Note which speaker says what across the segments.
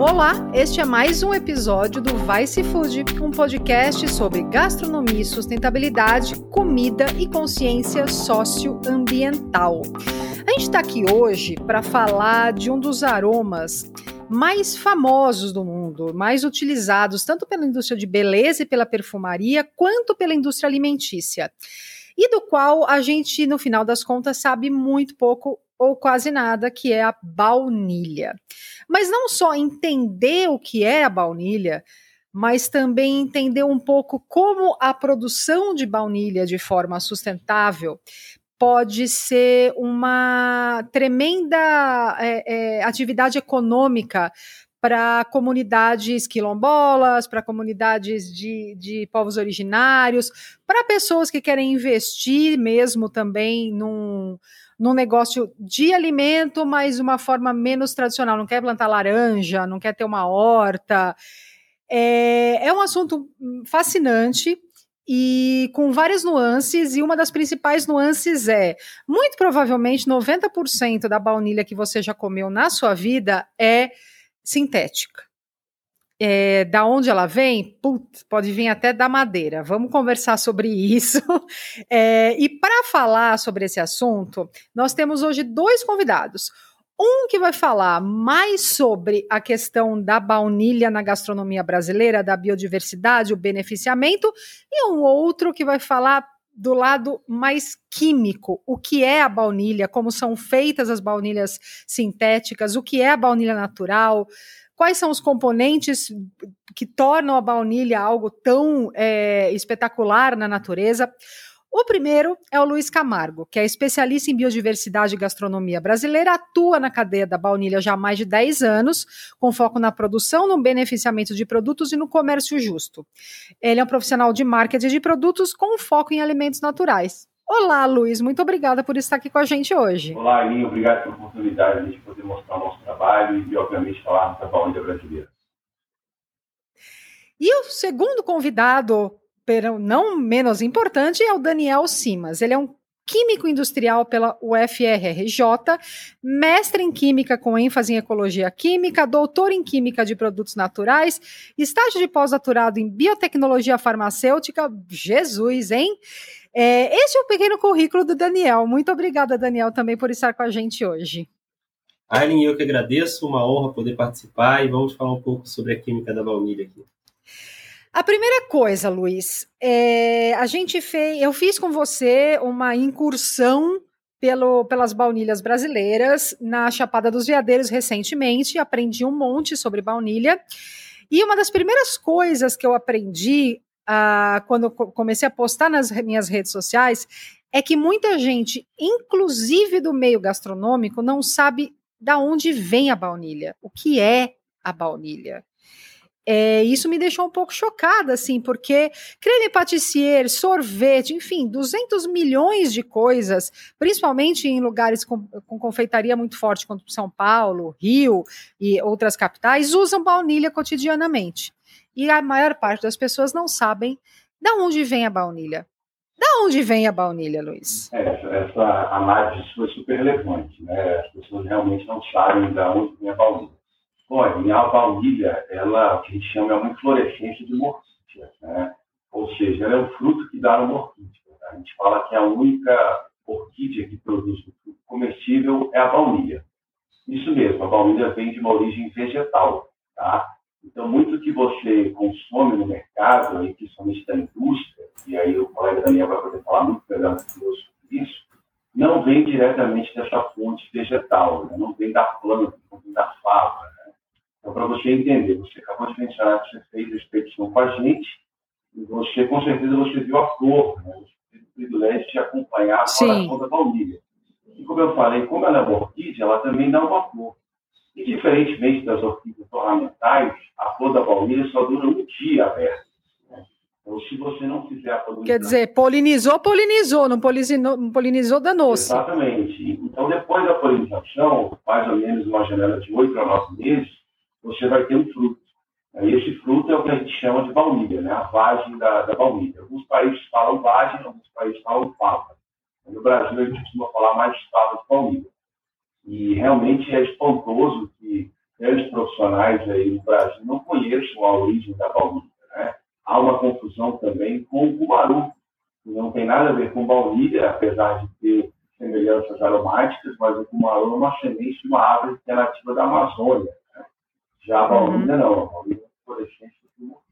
Speaker 1: Olá, este é mais um episódio do Vice Food, um podcast sobre gastronomia sustentabilidade, comida e consciência socioambiental. A gente está aqui hoje para falar de um dos aromas mais famosos do mundo, mais utilizados tanto pela indústria de beleza e pela perfumaria, quanto pela indústria alimentícia. E do qual a gente, no final das contas, sabe muito pouco ou quase nada, que é a baunilha. Mas não só entender o que é a baunilha, mas também entender um pouco como a produção de baunilha de forma sustentável pode ser uma tremenda é, é, atividade econômica para comunidades quilombolas, para comunidades de, de povos originários, para pessoas que querem investir mesmo também num, num negócio de alimento, mas uma forma menos tradicional. Não quer plantar laranja, não quer ter uma horta. É, é um assunto fascinante e com várias nuances, e uma das principais nuances é: muito provavelmente 90% da baunilha que você já comeu na sua vida é sintética. É, da onde ela vem? Putz, pode vir até da madeira. Vamos conversar sobre isso. É, e para falar sobre esse assunto, nós temos hoje dois convidados. Um que vai falar mais sobre a questão da baunilha na gastronomia brasileira, da biodiversidade, o beneficiamento, e um outro que vai falar do lado mais químico, o que é a baunilha, como são feitas as baunilhas sintéticas, o que é a baunilha natural, quais são os componentes que tornam a baunilha algo tão é, espetacular na natureza. O primeiro é o Luiz Camargo, que é especialista em biodiversidade e gastronomia brasileira, atua na cadeia da baunilha já há mais de 10 anos, com foco na produção, no beneficiamento de produtos e no comércio justo. Ele é um profissional de marketing de produtos com foco em alimentos naturais. Olá, Luiz, muito obrigada por estar aqui com a gente hoje.
Speaker 2: Olá, Aline, obrigado pela oportunidade de poder mostrar o nosso trabalho e, obviamente, falar da baunilha brasileira.
Speaker 1: E o segundo convidado não menos importante, é o Daniel Simas. Ele é um químico industrial pela UFRRJ, mestre em química com ênfase em ecologia química, doutor em química de produtos naturais, estágio de pós-doutorado em biotecnologia farmacêutica. Jesus, hein? É, é o pequeno currículo do Daniel. Muito obrigada, Daniel, também por estar com a gente hoje.
Speaker 3: Aileen, eu que agradeço, uma honra poder participar e vamos falar um pouco sobre a química da baunilha aqui.
Speaker 1: A primeira coisa, Luiz, é, a gente fez, eu fiz com você uma incursão pelo, pelas baunilhas brasileiras na Chapada dos Veadeiros recentemente, aprendi um monte sobre baunilha. E uma das primeiras coisas que eu aprendi uh, quando comecei a postar nas minhas redes sociais é que muita gente, inclusive do meio gastronômico, não sabe da onde vem a baunilha, o que é a baunilha. É, isso me deixou um pouco chocada, assim, porque creme patissier, sorvete, enfim, 200 milhões de coisas, principalmente em lugares com, com confeitaria muito forte, como São Paulo, Rio e outras capitais, usam baunilha cotidianamente. E a maior parte das pessoas não sabem de onde vem a baunilha. Da onde vem a baunilha, Luiz?
Speaker 2: É, essa, essa análise foi super relevante, né? As pessoas realmente não sabem de onde vem a baunilha. Olha, a baunilha, ela, o que a gente chama é uma inflorescência de morquítia, né? Ou seja, ela é o fruto que dá uma orquídea. Tá? A gente fala que a única orquídea que produz o fruto comestível é a baunilha. Isso mesmo, a baunilha vem de uma origem vegetal, tá? Então, muito que você consome no mercado, aí, principalmente da indústria, e aí o colega Daniel vai poder falar muito melhor sobre isso, não vem diretamente dessa fonte vegetal, né? não vem da planta, não vem da fava, então, para você entender, você acabou de que você fez a expedição com a gente, e você, com certeza, você viu a flor, né? Você teve o privilégio de acompanhar a floração da baunilha. E como eu falei, como ela é uma orquídea, ela também dá uma flor. E, diferentemente das orquídeas ornamentais, a flor da baunilha só dura um dia aberta. Né? Então, se você não fizer a polinização...
Speaker 1: Quer dizer, polinizou, polinizou, não polinizou, não polinizou danou-se.
Speaker 2: Exatamente. Então, depois da polinização, mais ou menos uma janela de oito a nove meses, você vai ter um fruto. E esse fruto é o que a gente chama de baunilha, né? a vagem da, da baunilha. Alguns países falam vagem, alguns países falam fava. No Brasil, a gente costuma falar mais fava de baunilha. E realmente é espantoso que grandes profissionais aí no Brasil não conheçam a origem da baunilha. Né? Há uma confusão também com o cumaru, que não tem nada a ver com baunilha, apesar de ter semelhanças aromáticas, mas o cumaru é uma semente de uma árvore que é nativa da Amazônia. Já a baunilha uhum. não, a é do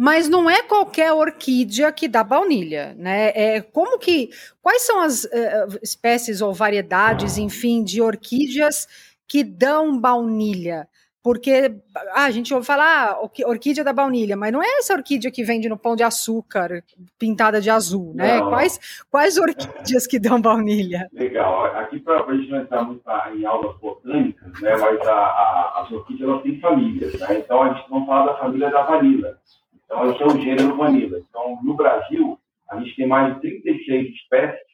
Speaker 1: mas não é qualquer orquídea que dá baunilha, né? É como que quais são as uh, espécies ou variedades, enfim, de orquídeas que dão baunilha? Porque ah, a gente ouve falar ah, orquídea da baunilha, mas não é essa orquídea que vende no pão de açúcar pintada de azul, né? Não. Quais, quais orquídeas que dão baunilha?
Speaker 2: Legal. Aqui para a gente não entrar muito em aulas botânicas, né? Mas a, a, as orquídeas elas têm famílias, né? Então a gente não fala da família da vanila. Então, esse é o gênero vanilla. Então, no Brasil, a gente tem mais de 36 espécies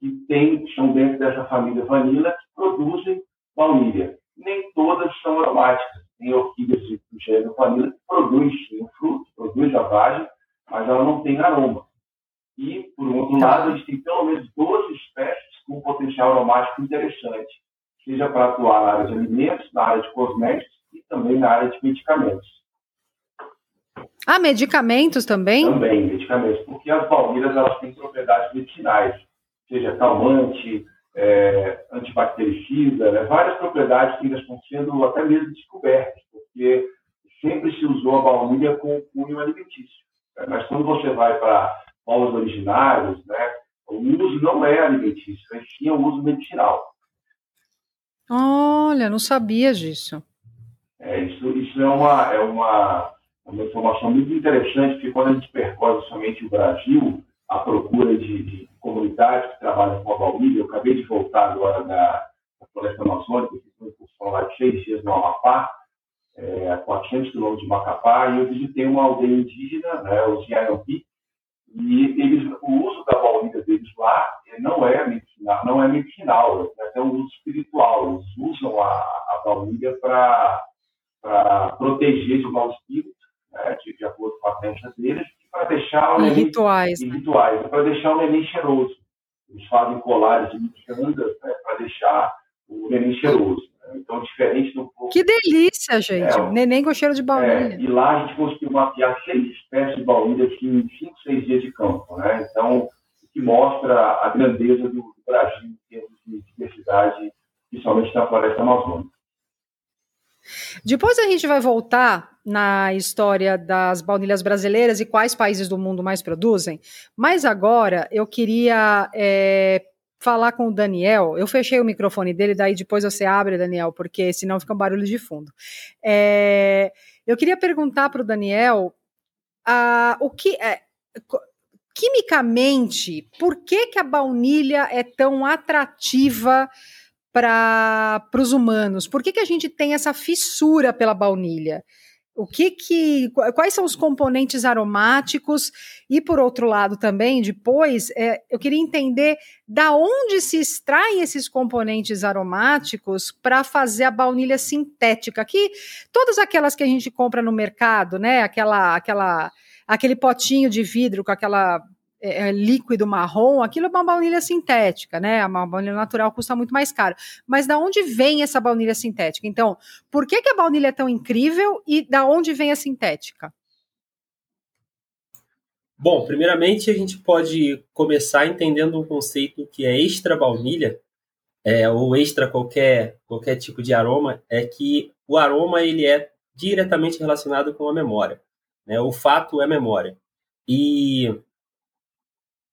Speaker 2: que tem, estão dentro dessa família vanilla que produzem baunilha. Nem todas são aromáticas. Tem orquídeas do gênero vanilla que produz sim, fruto, produz a vagem, mas ela não tem aroma. E, por outro tá. lado, a gente tem pelo menos 12 espécies com potencial aromático interessante, seja para atuar na área de alimentos, na área de cosméticos e também na área de medicamentos.
Speaker 1: Ah, medicamentos também?
Speaker 2: Também, medicamentos, porque as baunilhas elas têm propriedades medicinais, seja calmante, é, antibactericida, né? várias propriedades que ainda estão sendo até mesmo descobertas, porque sempre se usou a baunilha com cunho alimentício. Né? Mas quando você vai para povos originários, né, o uso não é alimentício, mas sim é o uso medicinal.
Speaker 1: Olha, não sabia disso.
Speaker 2: É, isso, isso é uma, é uma uma informação muito interessante, porque quando a gente percorre somente o Brasil, à procura de, de comunidades que trabalham com a baunilha, eu acabei de voltar agora da, da Floresta Amazônica, fiz uma excursão lá de seis dias no Amapá, é, a 400 quilômetros de Macapá, e eu visitei uma aldeia indígena, né, os Yanampi, e eles, o uso da baunilha deles lá não é medicinal, não é medicinal, é até um uso espiritual. Eles usam a, a baunilha para proteger de maus espíritos né, de, de, acordo com a crença deles, para deixar o
Speaker 1: neném, rituais,
Speaker 2: né? rituais para deixar o neném cheiroso. Eles fazem colares de micandas né, para deixar o neném cheiroso. Né? Então, diferente do povo.
Speaker 1: Que delícia, gente! É, neném com cheiro de baunilha.
Speaker 2: É, e lá a gente conseguiu mapear seis espécies de baunilha assim, em cinco, seis dias de campo. Né? Então, o que mostra a grandeza do, do Brasil em termos de diversidade, principalmente na floresta amazônica.
Speaker 1: Depois a gente vai voltar na história das baunilhas brasileiras e quais países do mundo mais produzem, mas agora eu queria é, falar com o Daniel. Eu fechei o microfone dele, daí depois você abre, Daniel, porque senão fica um barulho de fundo. É, eu queria perguntar para o Daniel o que é. Quimicamente, por que, que a baunilha é tão atrativa para os humanos? Por que, que a gente tem essa fissura pela baunilha? O que que quais são os componentes aromáticos e por outro lado também depois é, eu queria entender da onde se extraem esses componentes aromáticos para fazer a baunilha sintética que todas aquelas que a gente compra no mercado né aquela aquela aquele potinho de vidro com aquela é, é, líquido marrom, aquilo é uma baunilha sintética, né? Uma baunilha natural custa muito mais caro. Mas da onde vem essa baunilha sintética? Então, por que, que a baunilha é tão incrível e da onde vem a sintética?
Speaker 3: Bom, primeiramente a gente pode começar entendendo um conceito que é extra baunilha, é, ou extra qualquer, qualquer tipo de aroma, é que o aroma ele é diretamente relacionado com a memória. Né? O fato é memória. E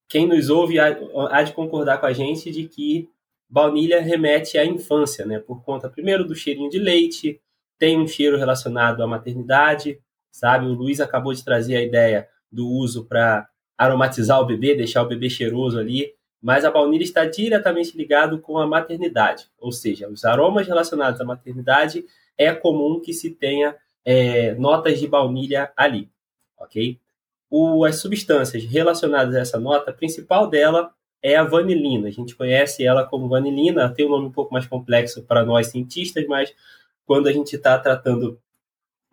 Speaker 3: quem nos ouve há, de concordar com a gente de que baunilha remete à infância, né? Por conta, primeiro, do cheirinho de leite, tem um cheiro relacionado à maternidade, sabe? O Luiz acabou de trazer a ideia do uso para aromatizar o bebê, deixar o bebê cheiroso ali, mas a baunilha está diretamente ligado com a maternidade, ou seja, os aromas relacionados à maternidade é comum que se tenha é, notas de baunilha ali, ok? O, as substâncias relacionadas a essa nota, a principal dela é a vanilina. A gente conhece ela como vanilina, tem um nome um pouco mais complexo para nós cientistas, mas quando a gente está tratando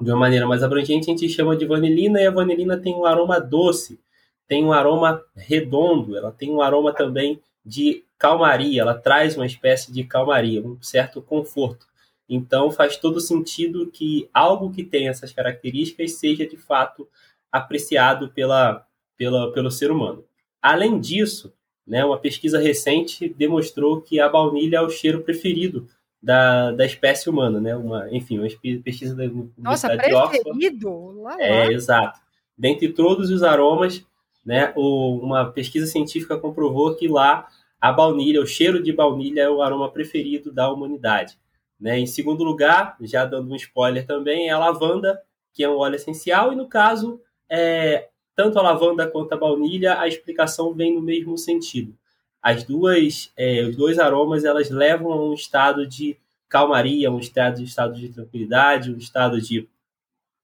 Speaker 3: de uma maneira mais abrangente, a gente chama de vanilina e a vanilina tem um aroma doce, tem um aroma redondo, ela tem um aroma também de calmaria, ela traz uma espécie de calmaria, um certo conforto. Então faz todo sentido que algo que tem essas características seja de fato apreciado pela, pela, pelo ser humano. Além disso, né, uma pesquisa recente demonstrou que a baunilha é o cheiro preferido da, da espécie humana, né? Uma, enfim, uma pesquisa da
Speaker 1: Nossa, preferido?
Speaker 3: Lá, lá. É, exato. Dentre todos os aromas, né, o, uma pesquisa científica comprovou que lá a baunilha, o cheiro de baunilha é o aroma preferido da humanidade. Né? Em segundo lugar, já dando um spoiler também, é a lavanda, que é um óleo essencial, e no caso, é, tanto a lavanda quanto a baunilha, a explicação vem no mesmo sentido. As duas, é, os dois aromas, elas levam a um estado de calmaria, um estado de, estado de tranquilidade, um estado de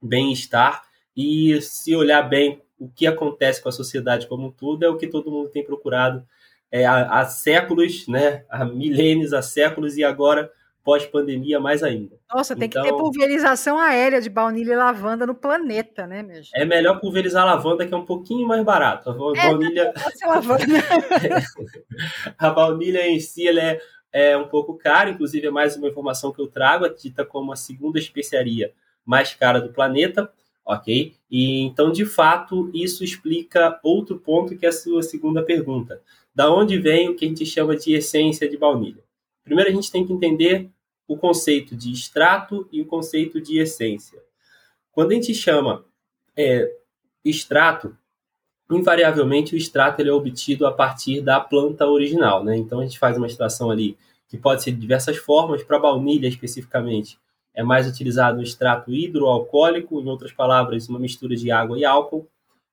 Speaker 3: bem-estar. E se olhar bem o que acontece com a sociedade como um todo, é o que todo mundo tem procurado é, há, há séculos, né? há milênios, há séculos, e agora pós-pandemia mais ainda.
Speaker 1: Nossa, tem então, que ter então pulverização aérea de baunilha e lavanda no planeta, né, meu
Speaker 3: É melhor pulverizar a lavanda, que é um pouquinho mais barato. A é, baunilha. a baunilha em si ela é, é um pouco cara, inclusive é mais uma informação que eu trago, é dita como a segunda especiaria mais cara do planeta, ok? E então, de fato, isso explica outro ponto que é a sua segunda pergunta. Da onde vem o que a gente chama de essência de baunilha? Primeiro, a gente tem que entender o conceito de extrato e o conceito de essência. Quando a gente chama é, extrato, invariavelmente o extrato ele é obtido a partir da planta original. Né? Então, a gente faz uma extração ali que pode ser de diversas formas, para baunilha especificamente. É mais utilizado o extrato hidroalcoólico, em outras palavras, uma mistura de água e álcool.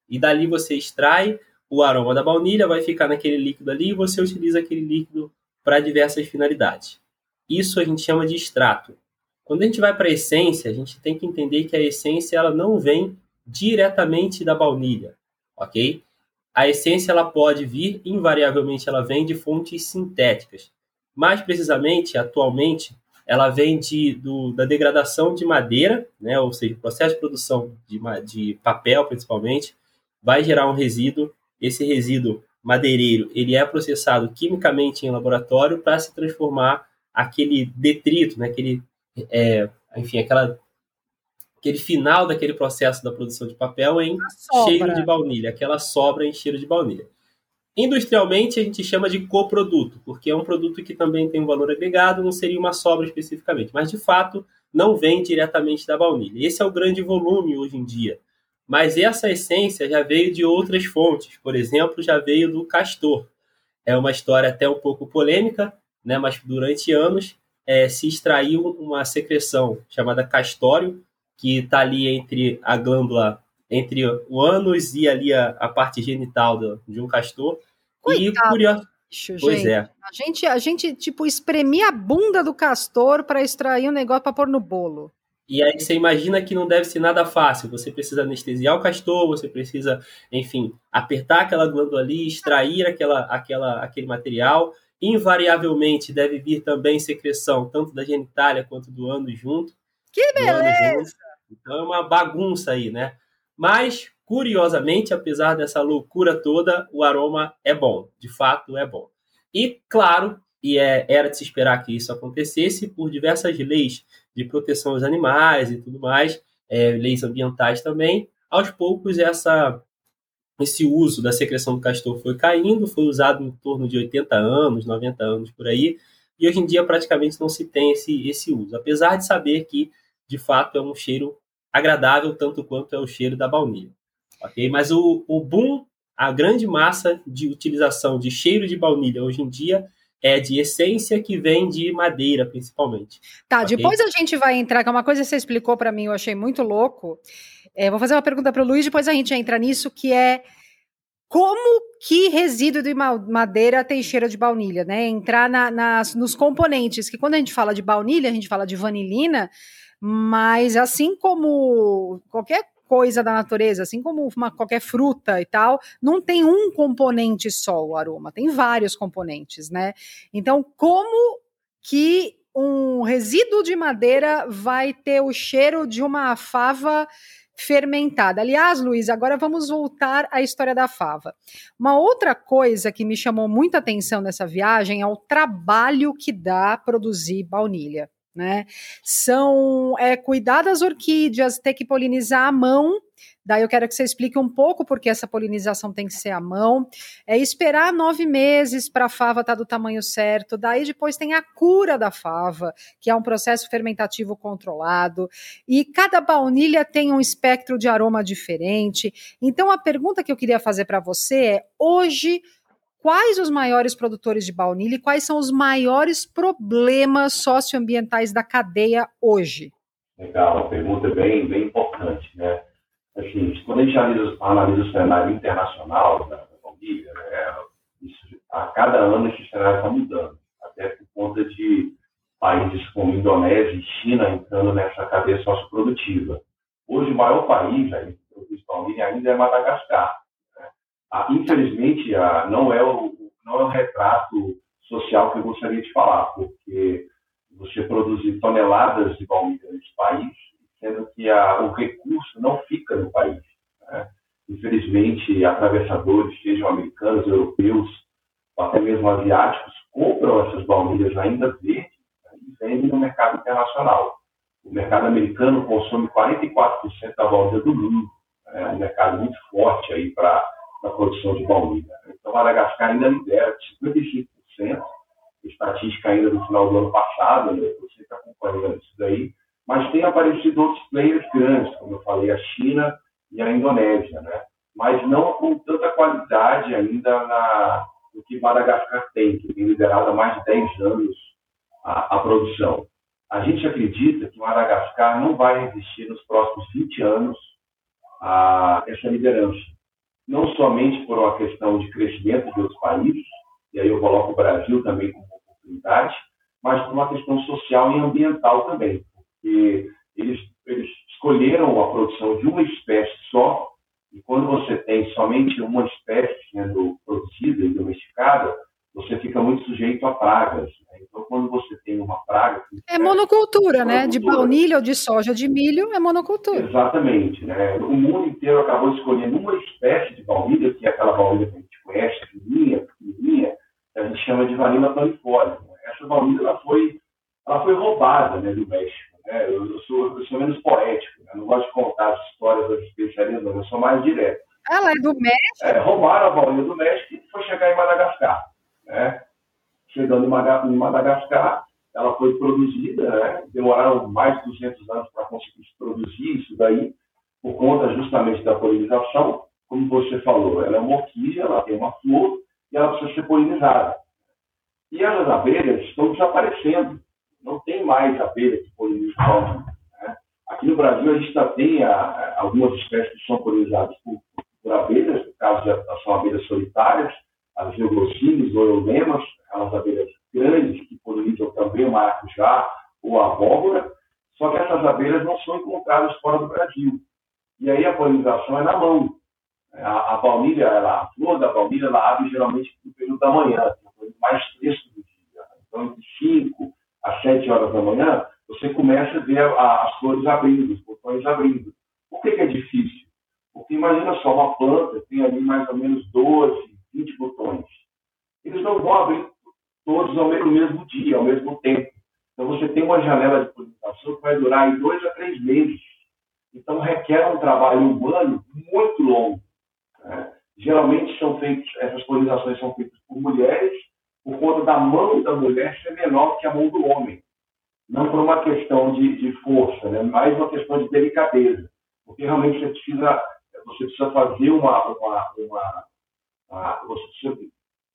Speaker 3: E dali você extrai o aroma da baunilha, vai ficar naquele líquido ali e você utiliza aquele líquido para diversas finalidades. Isso a gente chama de extrato. Quando a gente vai para a essência, a gente tem que entender que a essência ela não vem diretamente da baunilha, ok? A essência ela pode vir, invariavelmente ela vem de fontes sintéticas. Mais precisamente, atualmente, ela vem de, do, da degradação de madeira, né? ou seja, o processo de produção de, de papel, principalmente, vai gerar um resíduo. Esse resíduo madeireiro ele é processado quimicamente em laboratório para se transformar aquele detrito, né, aquele, é, enfim, aquela, aquele final daquele processo da produção de papel em cheiro de baunilha, aquela sobra em cheiro de baunilha. Industrialmente, a gente chama de coproduto, porque é um produto que também tem um valor agregado, não seria uma sobra especificamente, mas de fato não vem diretamente da baunilha. Esse é o grande volume hoje em dia. Mas essa essência já veio de outras fontes, por exemplo, já veio do castor. É uma história até um pouco polêmica, né? mas durante anos é, se extraiu uma secreção chamada castório, que está ali entre a glândula, entre o ânus e ali a, a parte genital do, de um castor.
Speaker 1: Coitado. E curioso. Pois gente. é. A gente, a gente, tipo, espremia a bunda do castor para extrair um negócio para pôr no bolo.
Speaker 3: E aí você imagina que não deve ser nada fácil. Você precisa anestesiar o castor, você precisa, enfim, apertar aquela glândula ali, extrair aquela, aquela, aquele material. Invariavelmente deve vir também secreção, tanto da genitália quanto do ânus junto.
Speaker 1: Que beleza!
Speaker 3: Então é uma bagunça aí, né? Mas, curiosamente, apesar dessa loucura toda, o aroma é bom. De fato, é bom. E, claro, e é, era de se esperar que isso acontecesse por diversas leis de proteção aos animais e tudo mais, é, leis ambientais também. Aos poucos, essa, esse uso da secreção do castor foi caindo, foi usado em torno de 80 anos, 90 anos por aí, e hoje em dia praticamente não se tem esse, esse uso, apesar de saber que, de fato, é um cheiro agradável tanto quanto é o cheiro da baunilha. ok? Mas o, o boom, a grande massa de utilização de cheiro de baunilha hoje em dia é de essência que vem de madeira, principalmente.
Speaker 1: Tá, okay? depois a gente vai entrar, que é uma coisa que você explicou para mim, eu achei muito louco. É, vou fazer uma pergunta para o Luiz, depois a gente entra nisso, que é como que resíduo de madeira tem cheiro de baunilha, né? Entrar na, nas, nos componentes, que quando a gente fala de baunilha, a gente fala de vanilina, mas assim como qualquer coisa da natureza, assim como uma, qualquer fruta e tal, não tem um componente só o aroma, tem vários componentes, né? Então, como que um resíduo de madeira vai ter o cheiro de uma fava fermentada. Aliás, Luiz, agora vamos voltar à história da fava. Uma outra coisa que me chamou muita atenção nessa viagem é o trabalho que dá produzir baunilha. Né? São é, cuidar das orquídeas, ter que polinizar a mão Daí eu quero que você explique um pouco porque essa polinização tem que ser à mão. É esperar nove meses para a fava estar tá do tamanho certo. Daí depois tem a cura da fava, que é um processo fermentativo controlado. E cada baunilha tem um espectro de aroma diferente. Então a pergunta que eu queria fazer para você é: hoje quais os maiores produtores de baunilha e quais são os maiores problemas socioambientais da cadeia hoje?
Speaker 2: Legal, a pergunta é bem, bem importante, né? assim, quando a gente analisa, analisa o cenário internacional da, da Bolívia, né, isso, a cada ano esse cenário está mudando, até por conta de países como Indonésia e China entrando nessa cadeia socioprodutiva. Hoje, o maior país aí, produz ainda é Madagascar. Ah, infelizmente, ah, não, é o, não é o retrato social que eu gostaria de falar, porque você produzir toneladas de baunilha nesse país sendo que a, o recurso não fica no país. Né? Infelizmente, atravessadores, sejam americanos, europeus, ou até mesmo asiáticos, compram essas baunilhas ainda verdes né? e vendem no mercado internacional. O mercado americano consome 44% da baunilha do mundo. Né? É um mercado muito forte aí para a produção de baunilha. Então, Madagascar ainda lidera 55%, estatística ainda do final do ano passado, né? você está acompanhando isso daí, mas tem aparecido outros players grandes, como eu falei, a China e a Indonésia, né? mas não com tanta qualidade ainda na, no que Madagascar tem, que tem liderado há mais de 10 anos a, a produção. A gente acredita que Madagascar não vai resistir nos próximos 20 anos a essa liderança. Não somente por uma questão de crescimento de outros países, e aí eu coloco o Brasil também como oportunidade, mas por uma questão social e ambiental também que eles, eles escolheram a produção de uma espécie só, e quando você tem somente uma espécie sendo produzida e domesticada, você fica muito sujeito a pragas. Né? Então, quando você tem uma praga.
Speaker 1: É monocultura, né? De baunilha ou de soja, de milho, é monocultura.
Speaker 2: Exatamente. Né? O mundo inteiro acabou escolhendo uma espécie de baunilha, que é aquela baunilha que a gente conhece, fininha, pequenininha, que a gente chama de vanilla planifolia. Essa baunilha ela foi, ela foi roubada né, do México. É, eu, eu, sou, eu sou menos poético, né? não gosto de contar as histórias das especialistas, eu sou mais direto.
Speaker 1: Ela é do México?
Speaker 2: É, roubaram a baunilha do México e foi chegar em Madagascar. Né? Chegando em Madagascar, ela foi produzida, né? demoraram mais de 200 anos para conseguir produzir isso daí, por conta justamente da polinização. Como você falou, ela é uma orquídea, ela tem uma flor e ela precisa ser polinizada. E as abelhas estão desaparecendo não tem mais abelha que poliniza né? Aqui no Brasil, a gente já tem a, a, algumas espécies que são polinizadas por, por abelhas, no caso, são abelhas solitárias, as neurocílios, orolemas, aquelas abelhas grandes que polinizam também o maracujá ou a abóbora, só que essas abelhas não são encontradas fora do Brasil. E aí a polinização é na mão. A, a baunilha, ela, a flor da baunilha, ela abre geralmente no período da manhã, mais fresco do dia. Então, entre 5 às 7 horas da manhã, você começa a ver a, as flores abrindo, os botões abrindo. Por que, que é difícil? Porque imagina só, uma planta tem ali mais ou menos 12, 20 botões. Eles não vão abrir todos ao mesmo, no mesmo dia, ao mesmo tempo. Então você tem uma janela de polinização que vai durar em dois a três meses. Então requer um trabalho humano muito longo. Né? Geralmente são feitos, essas polinizações são feitas por mulheres por conta da mão da mulher ser menor que a mão do homem. Não por uma questão de, de força, né? uma questão de delicadeza. Porque realmente você precisa, você precisa fazer uma, uma, uma, uma você precisa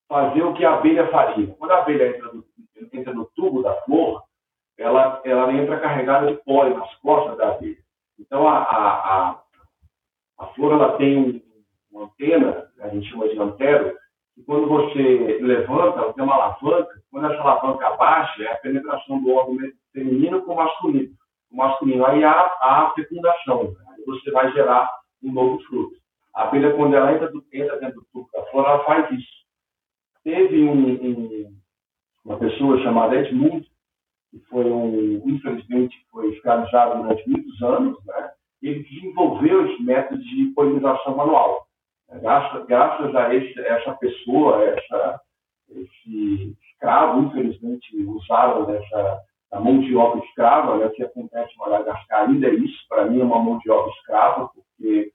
Speaker 2: fazer o que a abelha faria. Quando a abelha entra no, entra no tubo da flor, ela, ela entra carregada de pólen nas costas da abelha. Então, a, a, a, a flor ela tem um, uma antena, a gente chama de antero, e quando você levanta, tem uma alavanca, quando essa alavanca abaixa, é a penetração do órgão feminino com o masculino. O masculino, aí há a fecundação, né? você vai gerar um novo fruto. A abelha, quando ela entra, entra dentro do tubo da flor, ela faz isso. Teve um, um, uma pessoa chamada Edmund, que foi um, infelizmente, foi escravizado durante muitos anos, né? ele desenvolveu esse método de polinização manual. Graças, graças a esse, essa pessoa, essa, esse escravo, infelizmente, usaram dessa a mão de obra escrava, né, que acontece em Madagascar ainda é isso, para mim é uma mão de obra escrava, porque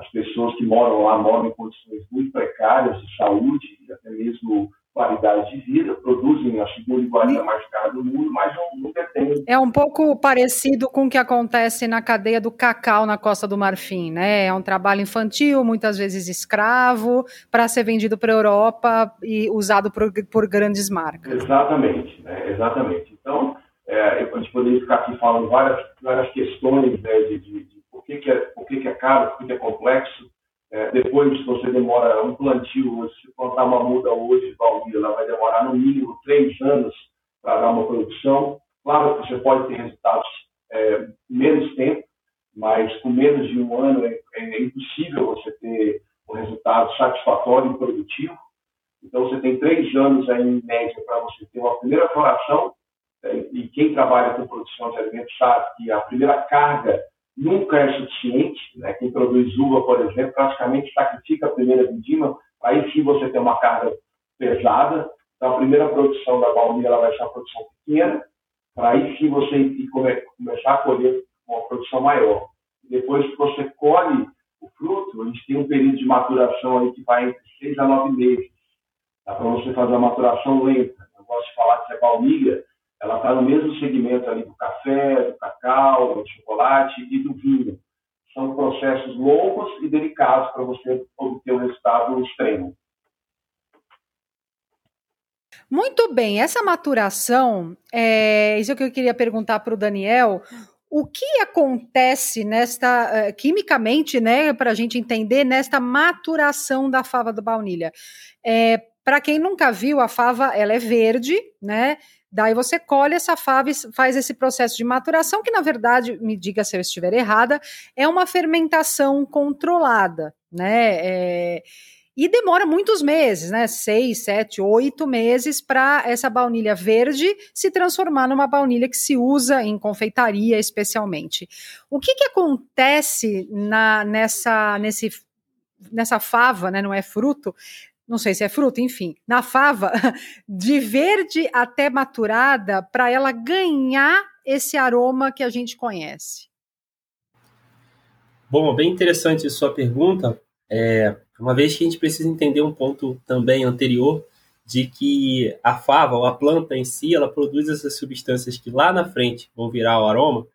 Speaker 2: as pessoas que moram lá moram em condições muito precárias de saúde e até mesmo qualidade de vida, produzem a segunda iguaria mais cara do mundo, mas não, detêm.
Speaker 1: É um pouco parecido com o que acontece na cadeia do cacau na Costa do Marfim, né? É um trabalho infantil, muitas vezes escravo, para ser vendido para a Europa e usado por, por grandes marcas.
Speaker 2: Exatamente, né? exatamente. Então, é, a gente poderia ficar aqui falando várias, várias questões né, de, de, que, que, é, por que, que é caro, por que, que é complexo, é, depois, você demora um plantio, se plantar uma muda hoje, Valdir, ela vai demorar no mínimo três anos para dar uma produção. Claro que você pode ter resultados é, menos tempo, mas com menos de um ano é, é impossível você ter um resultado satisfatório e produtivo. Então, você tem três anos aí, em média para você ter uma primeira floração, é, e quem trabalha com produção de alimentos sabe que a primeira carga nunca é suficiente. Né? Quem produz uva, por exemplo, praticamente sacrifica a primeira vindima, aí sim você tem uma carga pesada. Então, a primeira produção da baunilha ela vai ser uma produção pequena, para aí sim você começar a colher uma produção maior. Depois que você colhe o fruto, a gente tem um período de maturação aí que vai entre seis a nove meses. Dá para você fazer uma maturação lenta. Eu gosto de falar que é baunilha, ela está no mesmo segmento ali do café, do cacau, do chocolate e do vinho. São processos longos e delicados para você obter o resultado extremo.
Speaker 1: Muito bem, essa maturação, é isso que eu queria perguntar para o Daniel. O que acontece nesta, uh, quimicamente, né, para a gente entender, nesta maturação da fava do baunilha? É, para quem nunca viu, a fava ela é verde, né? Daí você colhe essa fava e faz esse processo de maturação, que na verdade, me diga se eu estiver errada, é uma fermentação controlada, né? É, e demora muitos meses, né? Seis, sete, oito meses para essa baunilha verde se transformar numa baunilha que se usa em confeitaria, especialmente. O que, que acontece na, nessa, nesse, nessa fava, né? Não é fruto, não sei se é fruta, enfim, na fava, de verde até maturada, para ela ganhar esse aroma que a gente conhece?
Speaker 3: Bom, bem interessante sua pergunta. É, uma vez que a gente precisa entender um ponto também anterior de que a fava, ou a planta em si, ela produz essas substâncias que lá na frente vão virar o aroma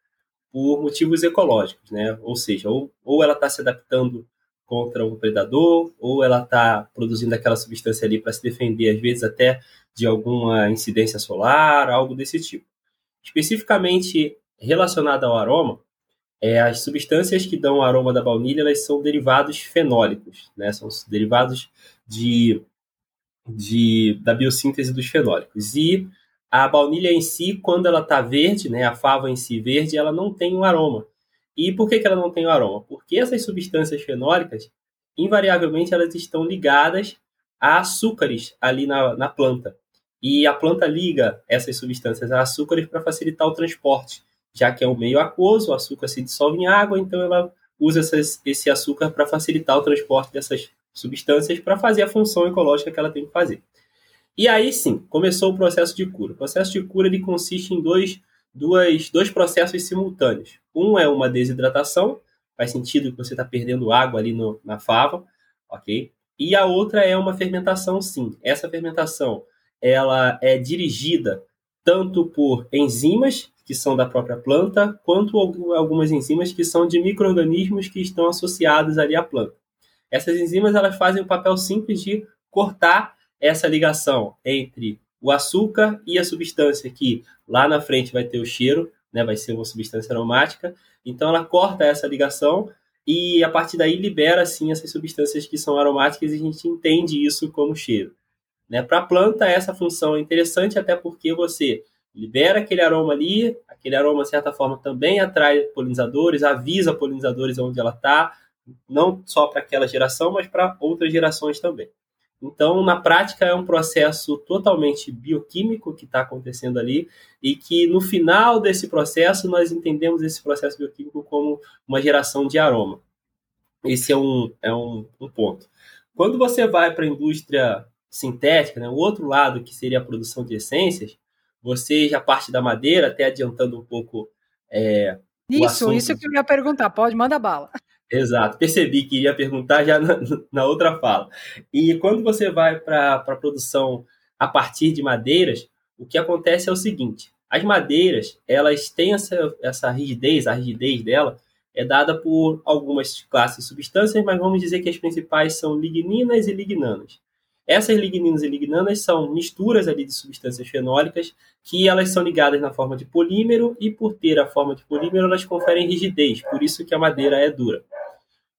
Speaker 3: por motivos ecológicos, né? Ou seja, ou, ou ela está se adaptando contra um predador, ou ela está produzindo aquela substância ali para se defender, às vezes até de alguma incidência solar, algo desse tipo. Especificamente relacionada ao aroma, é, as substâncias que dão o aroma da baunilha elas são derivados fenólicos, né? são derivados de, de, da biossíntese dos fenólicos. E a baunilha em si, quando ela está verde, né, a fava em si verde, ela não tem um aroma. E por que, que ela não tem o aroma? Porque essas substâncias fenólicas, invariavelmente, elas estão ligadas a açúcares ali na, na planta. E a planta liga essas substâncias a açúcares para facilitar o transporte, já que é um meio aquoso, o açúcar se dissolve em água, então ela usa essas, esse açúcar para facilitar o transporte dessas substâncias para fazer a função ecológica que ela tem que fazer. E aí sim, começou o processo de cura. O processo de cura ele consiste em dois duas, dois processos simultâneos. Um é uma desidratação, faz sentido que você está perdendo água ali no, na fava, ok? E a outra é uma fermentação, sim. Essa fermentação ela é dirigida tanto por enzimas que são da própria planta, quanto algumas enzimas que são de micro-organismos que estão associados ali à planta. Essas enzimas elas fazem o papel simples de cortar essa ligação entre o açúcar e a substância que lá na frente vai ter o cheiro, né, vai ser uma substância aromática. Então ela corta essa ligação e a partir daí libera assim essas substâncias que são aromáticas e a gente entende isso como cheiro. Né? Para a planta essa função é interessante até porque você libera aquele aroma ali, aquele aroma de certa forma também atrai polinizadores, avisa polinizadores onde ela está, não só para aquela geração, mas para outras gerações também. Então, na prática, é um processo totalmente bioquímico que está acontecendo ali e que no final desse processo nós entendemos esse processo bioquímico como uma geração de aroma. Esse é um, é um, um ponto. Quando você vai para a indústria sintética, né, o outro lado que seria a produção de essências, você já parte da madeira, até adiantando um pouco. É,
Speaker 1: isso, isso que eu ia perguntar, pode, manda bala.
Speaker 3: Exato, percebi que ia perguntar já na, na outra fala. E quando você vai para a produção a partir de madeiras, o que acontece é o seguinte: as madeiras elas têm essa, essa rigidez, a rigidez dela é dada por algumas classes de substâncias, mas vamos dizer que as principais são ligninas e lignanas. Essas ligninas e lignanas são misturas ali de substâncias fenólicas que elas são ligadas na forma de polímero e por ter a forma de polímero elas conferem rigidez, por isso que a madeira é dura.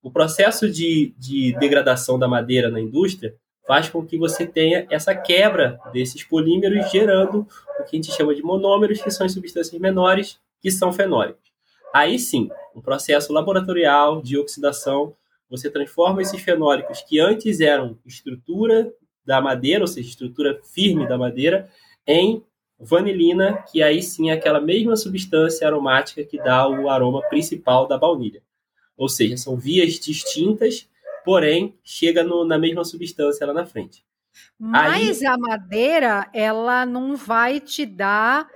Speaker 3: O processo de, de degradação da madeira na indústria faz com que você tenha essa quebra desses polímeros, gerando o que a gente chama de monômeros, que são as substâncias menores, que são fenólicos. Aí sim, um processo laboratorial de oxidação você transforma esses fenólicos que antes eram estrutura da madeira, ou seja, estrutura firme da madeira, em vanilina, que aí sim é aquela mesma substância aromática que dá o aroma principal da baunilha. Ou seja, são vias distintas, porém chega no, na mesma substância lá na frente.
Speaker 1: Mas aí, a madeira, ela não vai te dar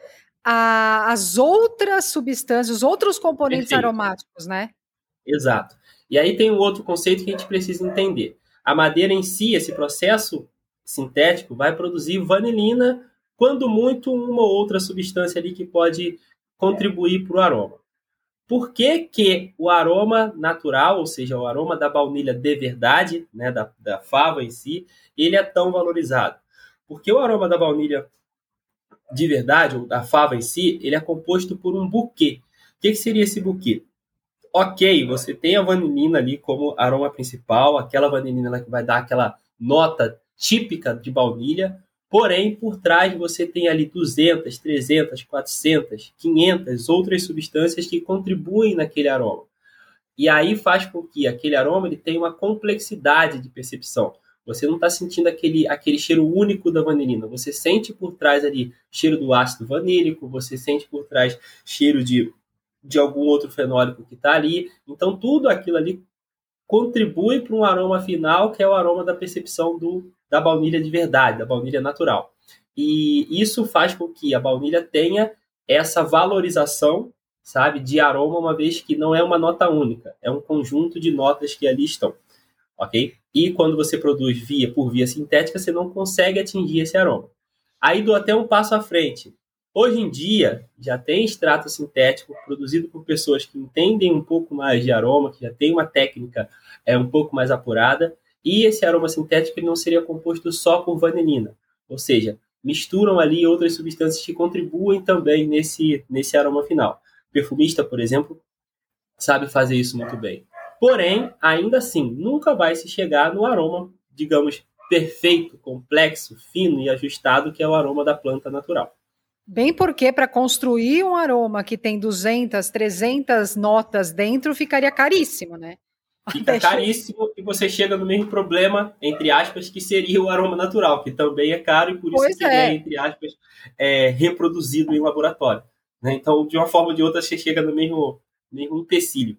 Speaker 1: a, as outras substâncias, os outros componentes perfeito. aromáticos, né?
Speaker 3: Exato. E aí tem um outro conceito que a gente precisa entender. A madeira em si, esse processo sintético, vai produzir vanilina, quando muito uma ou outra substância ali que pode contribuir para o aroma. Por que, que o aroma natural, ou seja, o aroma da baunilha de verdade, né, da, da fava em si, ele é tão valorizado? Porque o aroma da baunilha de verdade, ou da fava em si, ele é composto por um buquê. O que, que seria esse buquê? Ok, você tem a vanilina ali como aroma principal, aquela vanilina que vai dar aquela nota típica de baunilha, porém, por trás você tem ali 200, 300, 400, 500 outras substâncias que contribuem naquele aroma. E aí faz com que aquele aroma ele tenha uma complexidade de percepção. Você não está sentindo aquele, aquele cheiro único da vanilina. Você sente por trás ali cheiro do ácido vanílico, você sente por trás cheiro de de algum outro fenólico que está ali. Então, tudo aquilo ali contribui para um aroma final, que é o aroma da percepção do, da baunilha de verdade, da baunilha natural. E isso faz com que a baunilha tenha essa valorização, sabe, de aroma, uma vez que não é uma nota única, é um conjunto de notas que ali estão, ok? E quando você produz via por via sintética, você não consegue atingir esse aroma. Aí dou até um passo à frente. Hoje em dia, já tem extrato sintético produzido por pessoas que entendem um pouco mais de aroma, que já tem uma técnica é, um pouco mais apurada, e esse aroma sintético não seria composto só por vanilina, ou seja, misturam ali outras substâncias que contribuem também nesse, nesse aroma final. O perfumista, por exemplo, sabe fazer isso muito bem. Porém, ainda assim, nunca vai se chegar no aroma, digamos, perfeito, complexo, fino e ajustado que é o aroma da planta natural.
Speaker 1: Bem porque para construir um aroma que tem 200, 300 notas dentro ficaria caríssimo, né?
Speaker 3: Fica caríssimo e você chega no mesmo problema, entre aspas, que seria o aroma natural, que também é caro e por isso que é. é, entre aspas, é, reproduzido em laboratório. Né? Então, de uma forma ou de outra, você chega no mesmo, mesmo empecilho.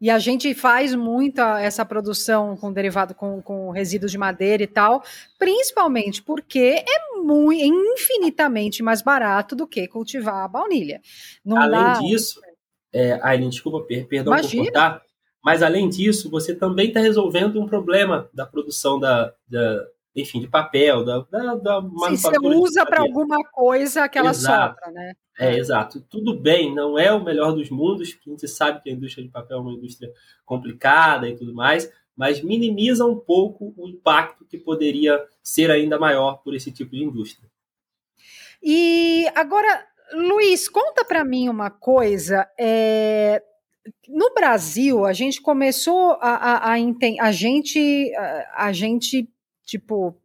Speaker 1: E a gente faz muita essa produção com derivado com, com resíduos de madeira e tal, principalmente porque é muito infinitamente mais barato do que cultivar a baunilha.
Speaker 3: Não além dá... disso, é, Aileen, desculpa, perdão Imagina. por cortar, mas além disso, você também está resolvendo um problema da produção da, da enfim, de papel, da, da, da
Speaker 1: Sim, você usa para alguma coisa aquela Exato. sobra, né?
Speaker 3: É, exato. Tudo bem, não é o melhor dos mundos, porque a gente sabe que a indústria de papel é uma indústria complicada e tudo mais, mas minimiza um pouco o impacto que poderia ser ainda maior por esse tipo de indústria.
Speaker 1: E agora, Luiz, conta para mim uma coisa. É, no Brasil, a gente começou a, a, a, a gente, a, a gente, tipo,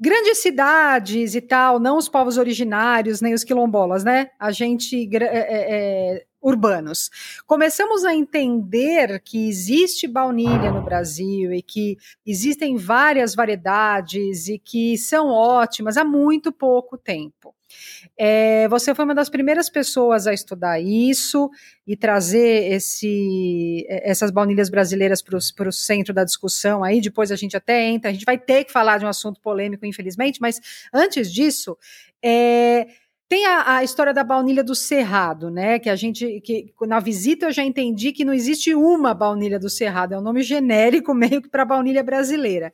Speaker 1: grandes cidades e tal, não os povos originários, nem os quilombolas, né? A gente é, é, é, urbanos. Começamos a entender que existe baunilha no Brasil e que existem várias variedades e que são ótimas há muito pouco tempo. É, você foi uma das primeiras pessoas a estudar isso e trazer esse, essas baunilhas brasileiras para o centro da discussão aí. Depois a gente até entra, a gente vai ter que falar de um assunto polêmico, infelizmente, mas antes disso, é, tem a, a, história da baunilha do Cerrado, né? Que a gente, que na visita eu já entendi que não existe uma baunilha do Cerrado, é um nome genérico meio que para baunilha brasileira.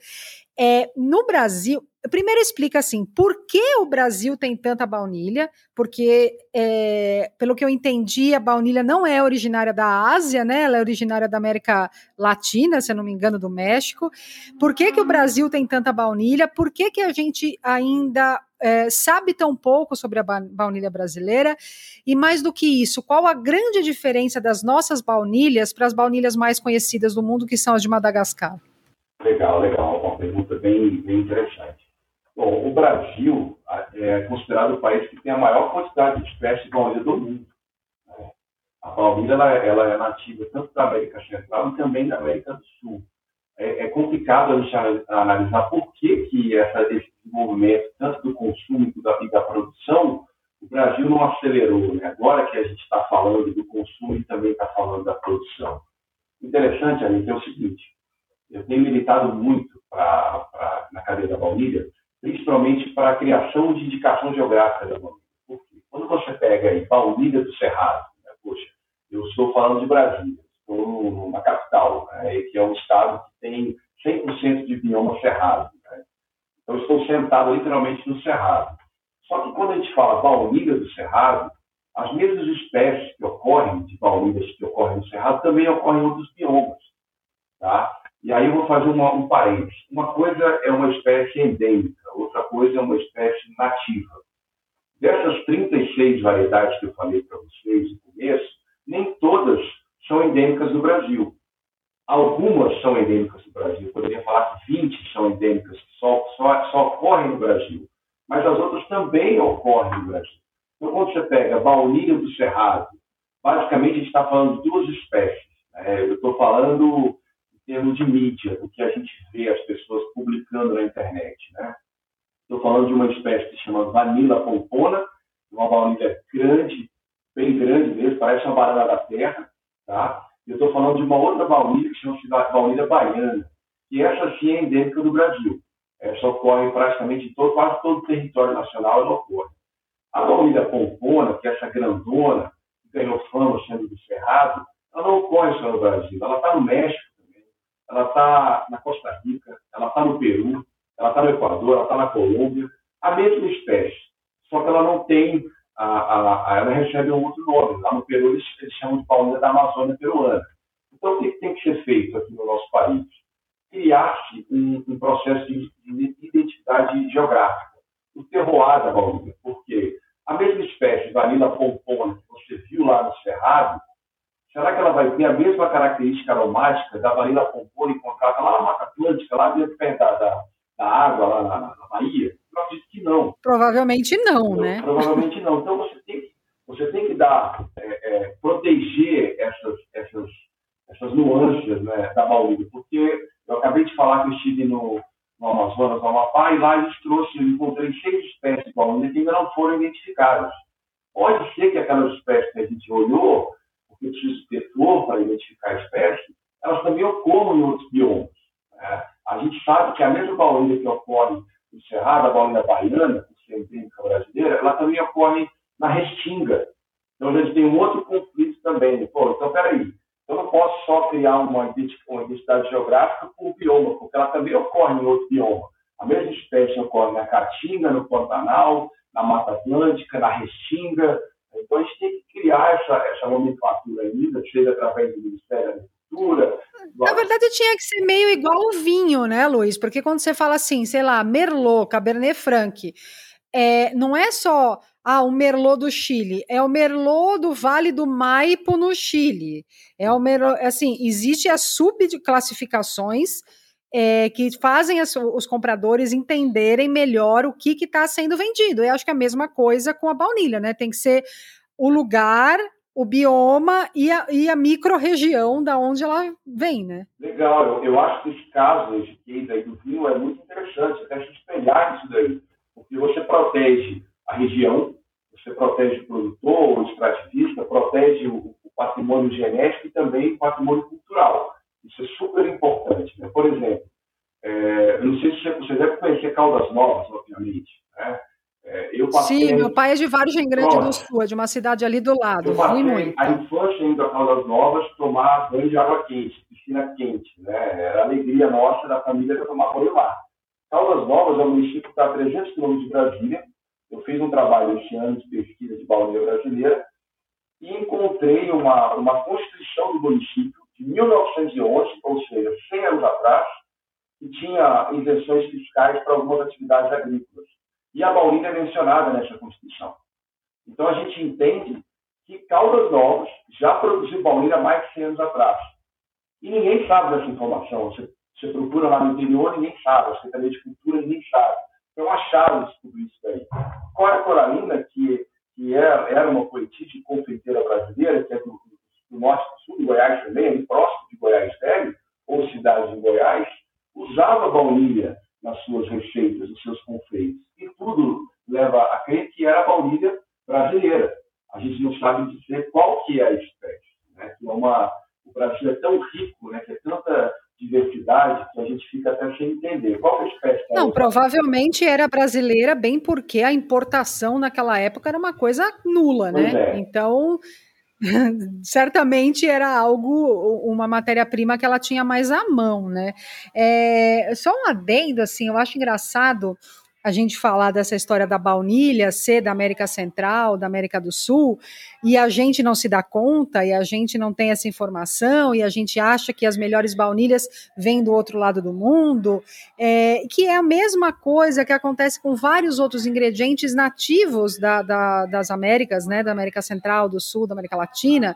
Speaker 1: É, no Brasil, primeiro explica assim, por que o Brasil tem tanta baunilha? Porque, é, pelo que eu entendi, a baunilha não é originária da Ásia, né? Ela é originária da América Latina, se eu não me engano, do México. Por que, que o Brasil tem tanta baunilha? Por que, que a gente ainda é, sabe tão pouco sobre a baunilha brasileira? E mais do que isso, qual a grande diferença das nossas baunilhas para as baunilhas mais conhecidas do mundo, que são as de Madagascar?
Speaker 2: Legal, legal. Pergunta bem, bem interessante. Bom, o Brasil é considerado o país que tem a maior quantidade de espécies de baunilha do mundo. Né? A baunilha ela, ela, é nativa tanto da América Central e também da América do Sul. É, é complicado a gente analisar por que, que essa, esse desenvolvimento, tanto do consumo e da, da produção, o Brasil não acelerou. Né? Agora que a gente está falando do consumo e também está falando da produção. Interessante, Anitta, é o seguinte, eu tenho militado muito pra, pra, na cadeia da baunilha, principalmente para a criação de indicação geográfica da baunilha. Porque quando você pega aí baunilha do Cerrado, né, poxa, eu estou falando de Brasília, estou numa capital, né, que é um estado que tem 100% de bioma cerrado. Né? Então, estou sentado literalmente no cerrado. Só que quando a gente fala baunilha do cerrado, as mesmas espécies que ocorrem, de baunilhas que ocorrem no cerrado, também ocorrem em outros biomas. Tá? E aí eu vou fazer uma, um parênteses. Uma coisa é uma espécie endêmica, outra coisa é uma espécie nativa. Dessas 36 variedades que eu falei para vocês no começo, nem todas são endêmicas do Brasil. Algumas são endêmicas do Brasil. Poderia falar que 20 são endêmicas, só, só, só ocorrem no Brasil. Mas as outras também ocorrem no Brasil. Então, quando você pega baunilha do Cerrado, basicamente a gente está falando de duas espécies. Né? Eu estou falando termos de mídia, do que a gente vê as pessoas publicando na internet. Né? Estou falando de uma espécie que se chama Vanilla pompona, uma baunilha grande, bem grande mesmo, parece uma banana da terra. Tá? Eu estou falando de uma outra baunilha que chama-se baunilha baiana, que essa sim é endêmica do Brasil. Essa ocorre praticamente em todo, quase todo o território nacional, ela ocorre. A baunilha pompona, que é essa grandona, que ganhou fama sendo do Cerrado, ela não ocorre só no Brasil, ela está no México, ela está na Costa Rica, ela está no Peru, ela está no Equador, ela está na Colômbia, a mesma espécie, só que ela não tem, a, a, a, ela recebe um outro nome. Lá no Peru eles, eles chamam de palmeira da Amazônia peruana. Então o que tem que ser feito aqui no nosso país? Criar-se um, um, processo de, de, identidade geográfica, o terroir da baunilha, porque a mesma espécie de vanila pompona que você viu lá no Cerrado, Será que ela vai ter a mesma característica aromática da vanila pompona encontrada lá na Mata Atlântica, lá dentro da, da, da água, lá na, na, Bahia? Eu acredito que não.
Speaker 1: Provavelmente não, né?
Speaker 2: Provavelmente não. Então você tem que, você tem que dar, é, é, proteger essas, essas, essas nuances né, da baunilha, porque eu acabei de falar que eu estive no, no Amazonas, no Amapá, e lá eles trouxeram, eu encontrei seis espécies de baunilha que ainda não foram identificadas. Pode ser que aquelas espécies que a gente olhou que preciso ter flor para identificar a espécie, elas também ocorrem em outros biomas. Né? A gente sabe que a mesma baunilha que ocorre no Cerrado, a baunilha baiana, que é endêmica brasileira, ela também ocorre na Restinga. Então, a gente tem um outro conflito também. Pô, então, peraí, eu não posso só criar uma identidade geográfica por bioma, porque ela também ocorre em outro bioma. A mesma espécie ocorre na Caatinga, no Pantanal, na Mata Atlântica, na Restinga, então, a gente tem que criar essa, essa nomenclatura ainda, seja através do Ministério da Agricultura.
Speaker 1: Na verdade, tinha que ser meio igual o vinho, né, Luiz? Porque quando você fala assim, sei lá, Merlot, Cabernet Franc, é, não é só ah, o Merlot do Chile, é o Merlot do Vale do Maipo no Chile. É o Merlot, assim, existe as subclassificações é, que fazem as, os compradores entenderem melhor o que está sendo vendido. Eu acho que é a mesma coisa com a baunilha, né? Tem que ser o lugar o bioma e a, e a micro-região da onde ela vem, né?
Speaker 2: Legal, eu, eu acho que esse caso, esse case aí do vinho é muito interessante, até espelhar isso daí, porque você protege a região, você protege o produtor, o extrativista, protege o, o patrimônio genético e também o patrimônio cultural. Isso é super importante. Né? Por exemplo, é, eu não sei se você, deve conhecer Caldas Novas, obviamente, né?
Speaker 1: É, eu passei, Sim, meu pai é de Vargem Grande do Sul, é de uma cidade ali do lado.
Speaker 2: Eu passei muito. a infância indo a Caldas Novas tomar banho de água quente, piscina quente. Né? Era a alegria nossa da família de tomar banho lá. Caldas Novas é um município que está a 300 quilômetros de Brasília. Eu fiz um trabalho esse ano de pesquisa de baunilha brasileira e encontrei uma, uma constituição do município de 1911, ou seja, 100 anos atrás, que tinha isenções fiscais para algumas atividades agrícolas. E a baunilha é mencionada nessa Constituição. Então a gente entende que Caldas Novas já produziu baunilha mais de 100 anos atrás. E ninguém sabe dessa informação. Você, você procura lá no interior, ninguém sabe. A Secretaria de Cultura, ninguém sabe. Então acharam tudo isso daí. Cora Coralina, que, que é, era uma poetisa e confeiteira brasileira, que é do, do norte do sul, do Goiás também, ali próximo de Goiás Velho, ou cidade de Goiás, usava baunilha nas suas receitas, nos seus confeitos. E tudo leva a crer que era a baunilha brasileira. A gente não sabe dizer qual que é a espécie. Né? Que é uma, o Brasil é tão rico, né? que é tanta diversidade que a gente fica até sem entender. Qual é a espécie?
Speaker 1: Não, provavelmente era brasileira, bem porque a importação naquela época era uma coisa nula, pois né? É. Então, certamente era algo, uma matéria-prima que ela tinha mais à mão, né? É, só um adendo, assim, eu acho engraçado a gente falar dessa história da baunilha ser da América Central, da América do Sul, e a gente não se dá conta, e a gente não tem essa informação, e a gente acha que as melhores baunilhas vêm do outro lado do mundo, é, que é a mesma coisa que acontece com vários outros ingredientes nativos da, da, das Américas, né, da América Central, do Sul, da América Latina,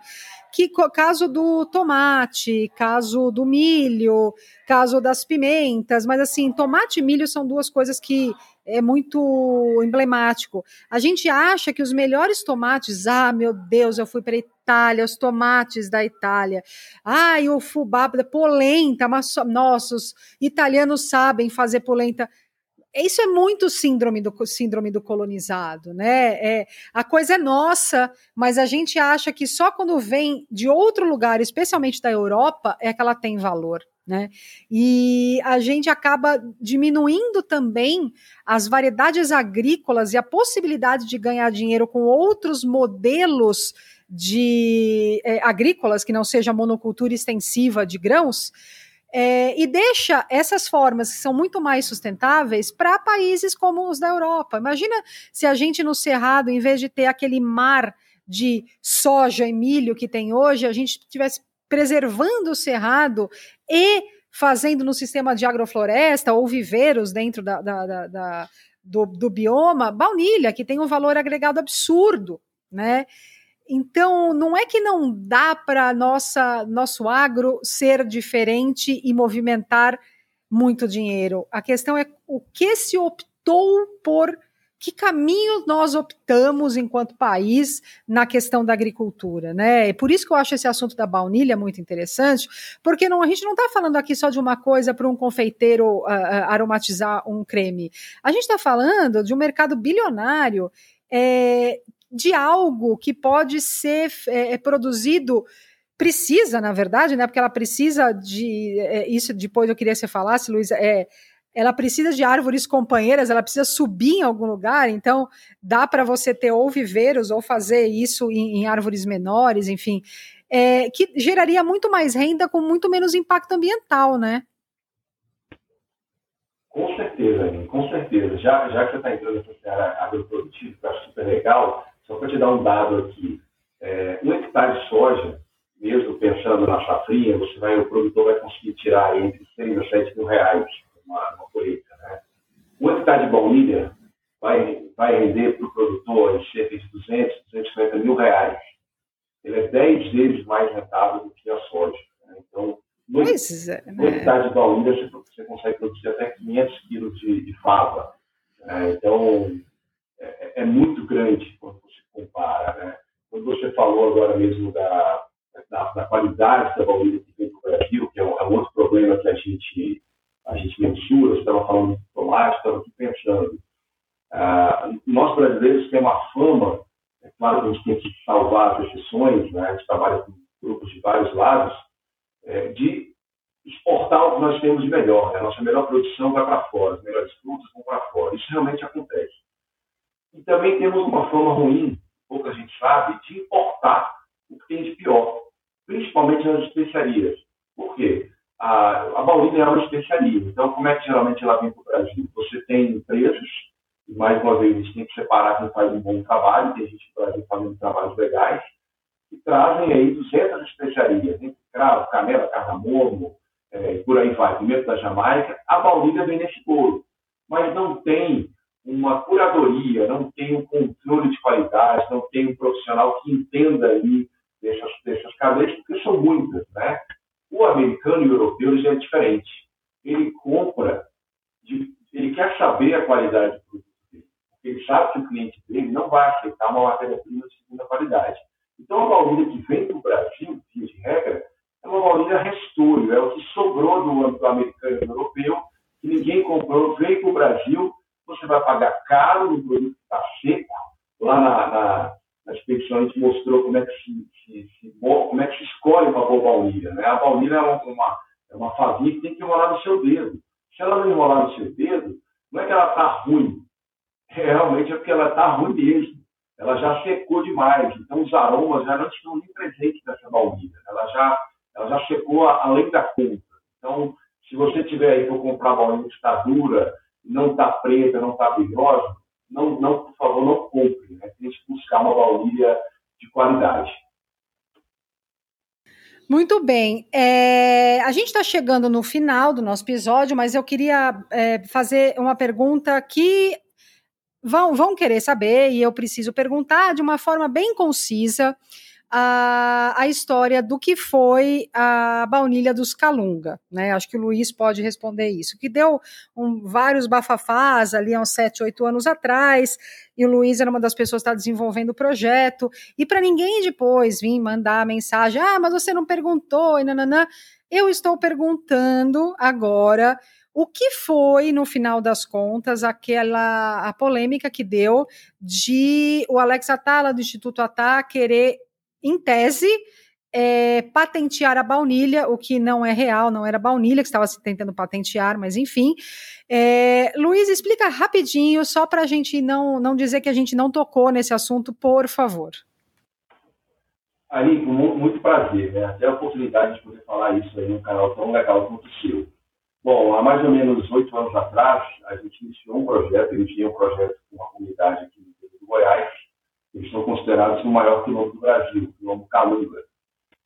Speaker 1: que caso do tomate, caso do milho, caso das pimentas, mas assim, tomate e milho são duas coisas que é muito emblemático. A gente acha que os melhores tomates, ah, meu Deus, eu fui para Itália, os tomates da Itália. Ai, o fubá, polenta, mas nossa, os italianos sabem fazer polenta isso é muito síndrome do síndrome do colonizado, né? É, a coisa é nossa, mas a gente acha que só quando vem de outro lugar, especialmente da Europa, é que ela tem valor. Né? E a gente acaba diminuindo também as variedades agrícolas e a possibilidade de ganhar dinheiro com outros modelos de é, agrícolas que não seja monocultura extensiva de grãos. É, e deixa essas formas que são muito mais sustentáveis para países como os da Europa. Imagina se a gente no Cerrado, em vez de ter aquele mar de soja e milho que tem hoje, a gente tivesse preservando o cerrado e fazendo no sistema de agrofloresta ou viveiros dentro da, da, da, da do, do, bioma, baunilha, que tem um valor agregado absurdo, né? Então, não é que não dá para nossa nosso agro ser diferente e movimentar muito dinheiro. A questão é o que se optou por que caminho nós optamos enquanto país na questão da agricultura, né? É por isso que eu acho esse assunto da baunilha muito interessante, porque não, a gente não está falando aqui só de uma coisa para um confeiteiro uh, aromatizar um creme. A gente está falando de um mercado bilionário é, de algo que pode ser é, produzido precisa, na verdade, né? Porque ela precisa de é, isso. Depois eu queria que você falasse, Luiz. É, ela precisa de árvores companheiras, ela precisa subir em algum lugar, então dá para você ter ou viveiros ou fazer isso em, em árvores menores, enfim, é, que geraria muito mais renda com muito menos impacto ambiental, né?
Speaker 2: Com certeza, com certeza. Já, já que você está entrando nessa área agroprodutiva, que eu acho super legal, só para te dar um dado aqui, é, um hectare de soja, mesmo pensando na safrinha, você vai, o produtor vai conseguir tirar entre 6 a 7 mil reais uma, uma colheita. Né? Um hectare de baunilha vai, vai render para o produtor cerca de 200, 250 mil reais. Ele é 10 vezes mais rentável do que a soja. Né? Então, no, é, né? de baunilha, você, você, consegue produzir até 500 quilos de, de fava. Né? Então, é, é, muito grande quando você compara. Né? Quando você falou agora mesmo qualidade da baunilha que vem para o Brasil, que é um, é um, outro problema que a gente, a gente mensura, você estava falando de tomate, estava pensando. Ah, nós brasileiros temos uma fama, é claro que a gente tem que salvar as exceções, né? a gente trabalha com grupos de vários lados, é, de exportar o que nós temos de melhor. Né? A nossa melhor produção vai para fora, as melhores frutas vão para fora. Isso realmente acontece. E também temos uma fama ruim, pouca gente sabe, de importar o que tem de pior, principalmente nas especiarias. Por quê? A, a baunilha é uma especiaria. Então, como é que geralmente ela vem para o Brasil? Você tem empresas, e mais uma vez a gente tem que separar quem faz um bom trabalho, tem gente no Brasil fazendo trabalhos legais, que trazem aí 200 especiarias, né? cravo, canela, cardamomo, é, por aí vai, pimenta da Jamaica, a baunilha vem nesse bolo. Mas não tem uma curadoria, não tem um controle de qualidade, não tem um profissional que entenda ali dessas, dessas cadeias, porque são muitas, né? O americano e o europeu já é diferente. Ele compra, de, ele quer saber a qualidade do produto dele, ele sabe que o cliente dele não vai aceitar uma matéria-prima de segunda qualidade. Então, a baunilha que vem para o Brasil, via de regra, é uma baunilha restolho, é o que sobrou do âmbito americano e europeu, que ninguém comprou, veio para o Brasil, você vai pagar caro no produto que está seco. Lá na, na, na expedição a gente mostrou como é que se, se, se, como é que se escolhe uma boa baunilha. Né? A baunilha é uma, é uma favinha que tem que enrolar no seu dedo. Se ela não enrolar no seu dedo, não é que ela está ruim. É, realmente é porque ela está ruim mesmo. Ela já secou demais. Então os aromas já não estão nem presentes nessa baunilha. Ela já, ela já secou além da conta. Então, se você tiver aí para comprar baunilha que está dura, não está preta, não está brilhosa, não, não, por favor, não compre. Né? Que buscar uma baunilha de qualidade.
Speaker 1: Muito bem. É, a gente está chegando no final do nosso episódio, mas eu queria é, fazer uma pergunta que vão, vão querer saber e eu preciso perguntar de uma forma bem concisa a, a história do que foi a baunilha dos Calunga, né? Acho que o Luiz pode responder isso, que deu um, vários bafafás ali há uns 7, 8 anos atrás, e o Luiz era uma das pessoas que está desenvolvendo o projeto, e para ninguém depois vir mandar mensagem, ah, mas você não perguntou, e nananã, eu estou perguntando agora o que foi, no final das contas, aquela a polêmica que deu de o Alex Atala, do Instituto Atá, querer em tese, é, patentear a baunilha, o que não é real, não era baunilha que estava se tentando patentear, mas enfim. É, Luiz, explica rapidinho, só para a gente não, não dizer que a gente não tocou nesse assunto, por favor.
Speaker 2: Ali, com muito prazer, né? Até a oportunidade de poder falar isso aí num canal tão legal quanto o seu. Bom, há mais ou menos oito anos atrás, a gente iniciou um projeto, iniciei um projeto com uma comunidade aqui no Goiás, eles são considerados o maior quilombo do Brasil, o quilombo Calunga.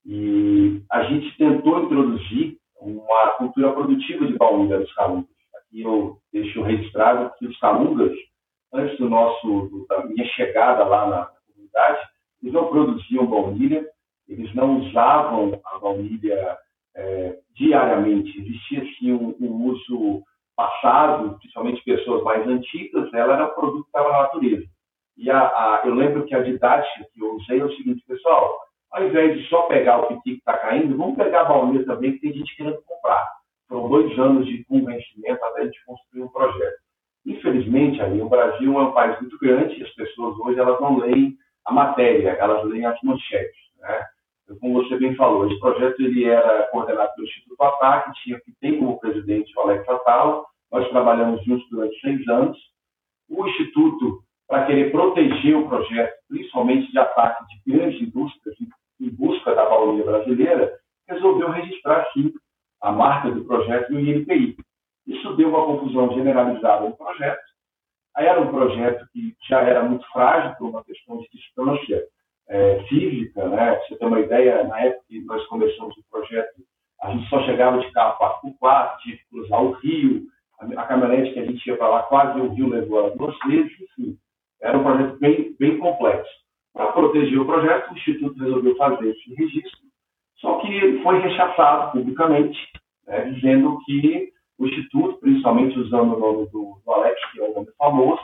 Speaker 2: E a gente tentou introduzir uma cultura produtiva de baunilha nos calungas. Aqui eu deixo registrado que os calungas, antes do nosso, da minha chegada lá na comunidade, eles não produziam baunilha, eles não usavam a baunilha é, diariamente. Existia sim um, um, uso passado, principalmente pessoas mais antigas, ela era produto na natureza. E a, a, eu lembro que a didática que eu usei é o seguinte, pessoal, ao invés de só pegar o piqui que está caindo, vamos pegar a baunilha também, que tem gente querendo comprar. Foram dois anos de convencimento até a gente construir um projeto. Infelizmente, aí, o Brasil é um país muito grande e as pessoas hoje elas não leem a matéria, elas leem as manchetes. Né? Então, como você bem falou, esse projeto ele era coordenado pelo Instituto Ataque, tinha que tem como presidente o Alex Atala, nós trabalhamos juntos durante seis anos. O Instituto para querer proteger o projeto, principalmente de ataque de grandes indústrias em busca da baunilha brasileira, resolveu registrar, sim, a marca do projeto no INPI. Isso deu uma confusão generalizada no projeto. Aí era um projeto que já era muito frágil por uma questão de distância é, física. Né? Você ter uma ideia, na época que nós começamos o projeto, a gente só chegava de carro 4x4, tinha que cruzar o rio, a, a caminhonete que a gente ia para lá quase o rio levou ela duas vezes, enfim. Era um projeto bem, bem complexo. Para proteger o projeto, o Instituto resolveu fazer esse registro, só que foi rechaçado publicamente, né, dizendo que o Instituto, principalmente usando o nome do, do, Alex, que é um nome famoso,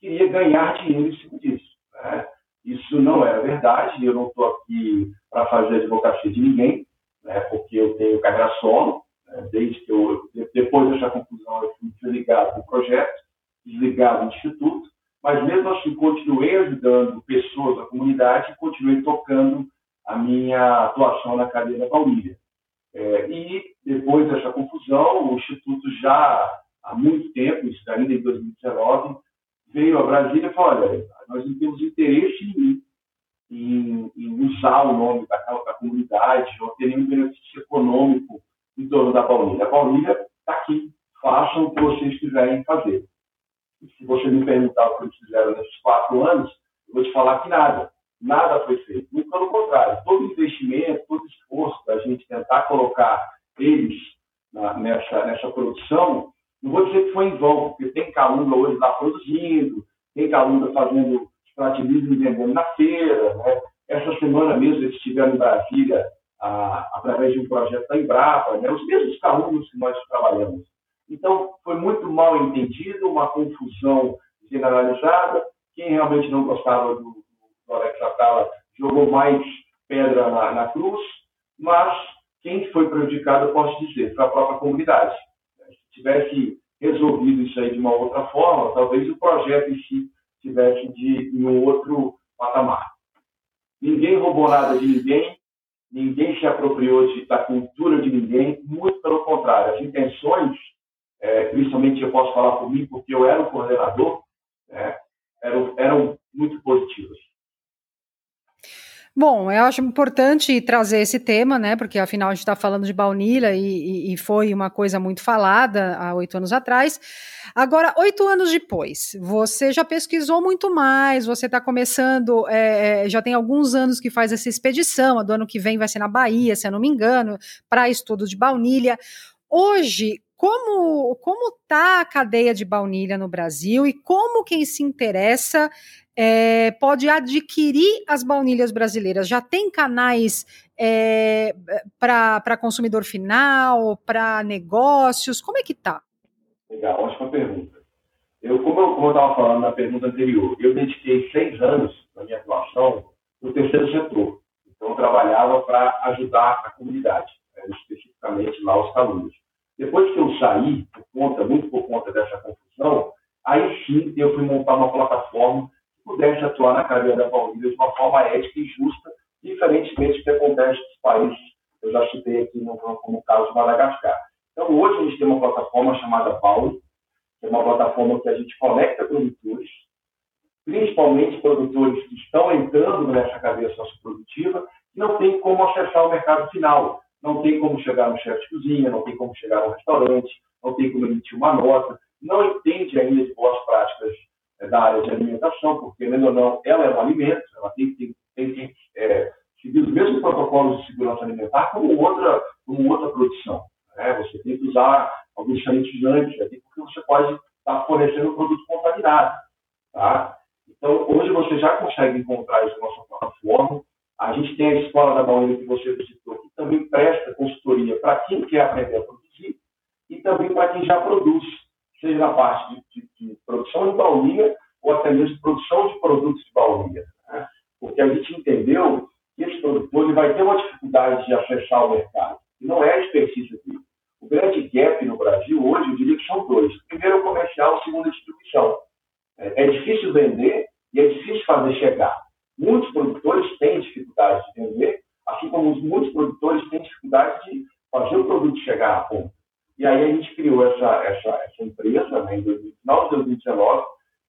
Speaker 2: queria ganhar dinheiro em cima disso. Né? Isso não era verdade, eu não estou aqui para fazer advocacia de ninguém. né, porque eu tenho carreira solo, né, desde que eu, depois dessa conclusão, eu fui ligado no projeto, desligado no instituto, mas mesmo assim continuei ajudando pessoas da comunidade e continuei tocando a minha atuação na cadeia da Paulínia. É, e depois dessa confusão, o Instituto já há muito tempo, isso ainda em 2019, veio a Brasília e falou, olha, nós não temos interesse em, em, em usar o nome da, da, comunidade ou ter nenhum benefício econômico em torno da Paulínia. A Paulínia está aqui, façam o que vocês quiserem fazer. E se você me perguntar o que eles fizeram nesses quatro anos, eu vou te falar que nada. Nada foi feito. Muito pelo contrário, todo investimento, todo esforço da gente tentar colocar eles na, nessa, nessa produção, não vou dizer que foi em vão, porque tem Calunga hoje lá produzindo, tem Calunga fazendo extrativismo e vendendo na feira. Né? Essa semana mesmo eles estiveram em Brasília a, através de um projeto da Embrapa, né? os mesmos Calungas que nós trabalhamos. Então, foi muito mal entendido, uma confusão generalizada. Quem realmente não gostava do, do Alex Atala jogou mais pedra na, na cruz, mas quem foi prejudicado, eu posso dizer, foi a própria comunidade tivesse resolvido isso aí de uma outra forma, talvez o projeto em si tivesse de em um outro patamar. Ninguém roubou nada de ninguém, ninguém se apropriou de, da cultura de ninguém, muito pelo contrário. As intenções, é, principalmente eu posso falar por mim, porque eu era o coordenador, né, eram, eram muito positivas.
Speaker 1: Bom, eu acho importante trazer esse tema, né? Porque afinal a gente está falando de baunilha e, e, foi uma coisa muito falada há oito anos atrás. Agora, oito anos depois, você já pesquisou muito mais, você está começando, é, é, já tem alguns anos que faz essa expedição, a do ano que vem vai ser na Bahia, se eu não me engano, para estudo de baunilha. Hoje, como como está a cadeia de baunilha no Brasil e como quem se interessa é, pode adquirir as baunilhas brasileiras? Já tem canais é, para consumidor final, para negócios? Como é que está?
Speaker 2: Legal, ótima pergunta. Eu, como eu estava falando na pergunta anterior, eu dediquei seis anos na minha atuação no terceiro setor. Então, eu trabalhava para ajudar a comunidade, né, especificamente lá os alunos. Depois que eu saí, por conta, muito por conta dessa confusão, aí sim eu fui montar uma plataforma pudesse atuar na cadeia da Paulina de uma forma ética e justa, diferentemente do que acontece nos países eu já citei aqui no, como o caso Madagascar. Então, hoje a gente tem uma plataforma chamada Paulo, que é uma plataforma que a gente conecta produtores, principalmente produtores que estão entrando nessa cadeia socioprodutiva, e não tem como acessar o mercado final, não tem como chegar no chefe de cozinha, não tem como chegar no restaurante, não tem como emitir uma nota, não entende ainda de boas práticas é, da área de alimentação, porque, querendo ou não, ela é um alimento, ela tem, tem, tem que é, seguir os mesmos protocolos de segurança alimentar como outra, como outra produção. Né? Você tem que usar alguns sanitizantes, aqui, porque você pode estar fornecendo um produto contaminado. Tá? Então, hoje você já consegue encontrar isso na nossa plataforma. A gente tem a Escola da Baunilha que você visitou, que também presta consultoria para quem quer aprender a produzir e também para quem já produz seja na parte de, de, de produção de baunilha ou até mesmo produção de produtos de baunilha. Né? Porque a gente entendeu que esse produtor ele vai ter uma dificuldade de acessar o mercado, e não é a expertise né, em 2019, 2019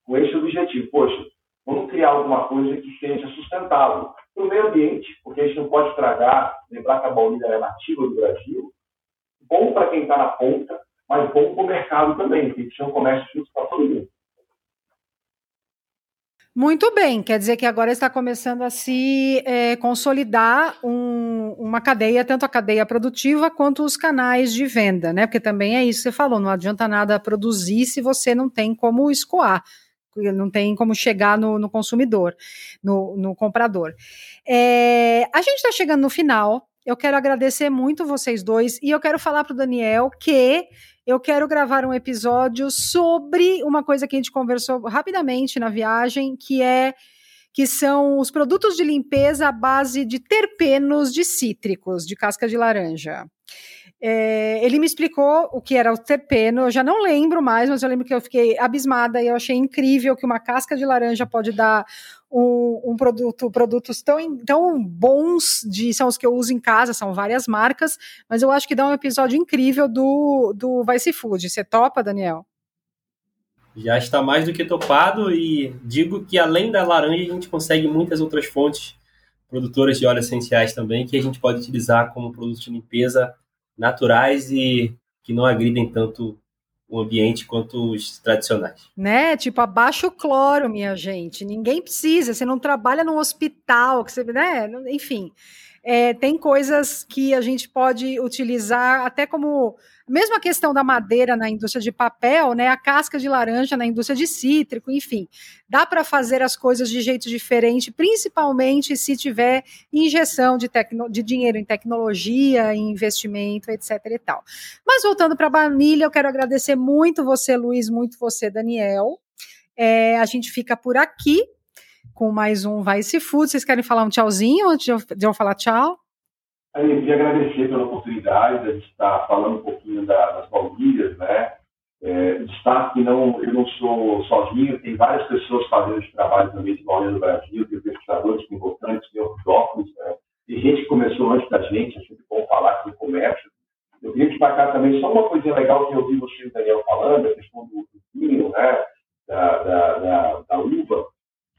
Speaker 2: com esse objetivo. Poxa, vamos criar alguma coisa que seja sustentável para o meio ambiente, porque a gente não pode estragar, lembrar que a baunilha é nativa do Brasil, bom para quem está na ponta, mas bom para o mercado também, tem que ser um comércio justo para todo mundo.
Speaker 1: Muito bem, quer dizer que agora está começando a se é, consolidar um, uma cadeia, tanto a cadeia produtiva quanto os canais de venda, né? Porque também é isso que você falou, não adianta nada produzir se você não tem como escoar, não tem como chegar no, no consumidor, no, no comprador. É, a gente está chegando no final, eu quero agradecer muito vocês dois e eu quero falar para o Daniel que eu quero gravar um episódio sobre uma coisa que a gente conversou rapidamente na viagem, que é que são os produtos de limpeza à base de terpenos de cítricos, de casca de laranja. É, ele me explicou o que era o terpeno, eu já não lembro mais, mas eu lembro que eu fiquei abismada e eu achei incrível que uma casca de laranja pode dar um, um, produto, produtos tão, tão bons, de, são os que eu uso em casa, são várias marcas, mas eu acho que dá um episódio incrível do, do Vice Food. Você topa, Daniel?
Speaker 3: Já está mais do que topado e digo que além da laranja a gente consegue muitas outras fontes produtoras de óleos essenciais também que a gente pode utilizar como produtos de limpeza naturais e que não agridem tanto o ambiente quanto os tradicionais.
Speaker 1: Né? Tipo, abaixa o cloro, minha gente. Ninguém precisa. Você não trabalha num hospital, que você, né? Enfim, é, tem coisas que a gente pode utilizar até como mesmo a questão da madeira na indústria de papel, né, a casca de laranja na indústria de cítrico, enfim, dá para fazer as coisas de jeito diferente, principalmente se tiver injeção de, de dinheiro em tecnologia, em investimento, etc. e tal. Mas voltando para a baunilha, eu quero agradecer muito você, Luiz, muito você, Daniel. É, a gente fica por aqui com mais um Vice Food. Vocês querem falar um tchauzinho antes de eu falar tchau?
Speaker 2: Eu queria agradecer pela oportunidade de estar falando um pouquinho da, das baunilhas, né? É, destaque que não, eu não sou sozinho, tem várias pessoas fazendo esse trabalho também de baunilha no Brasil, tem pesquisadores importantes, tem ortodoxos, né? tem gente que começou antes da gente, é bom falar o comércio. Eu queria destacar também só uma coisa legal que eu ouvi você e o Daniel falando, a questão do, vinho, né? da, da, da, da uva.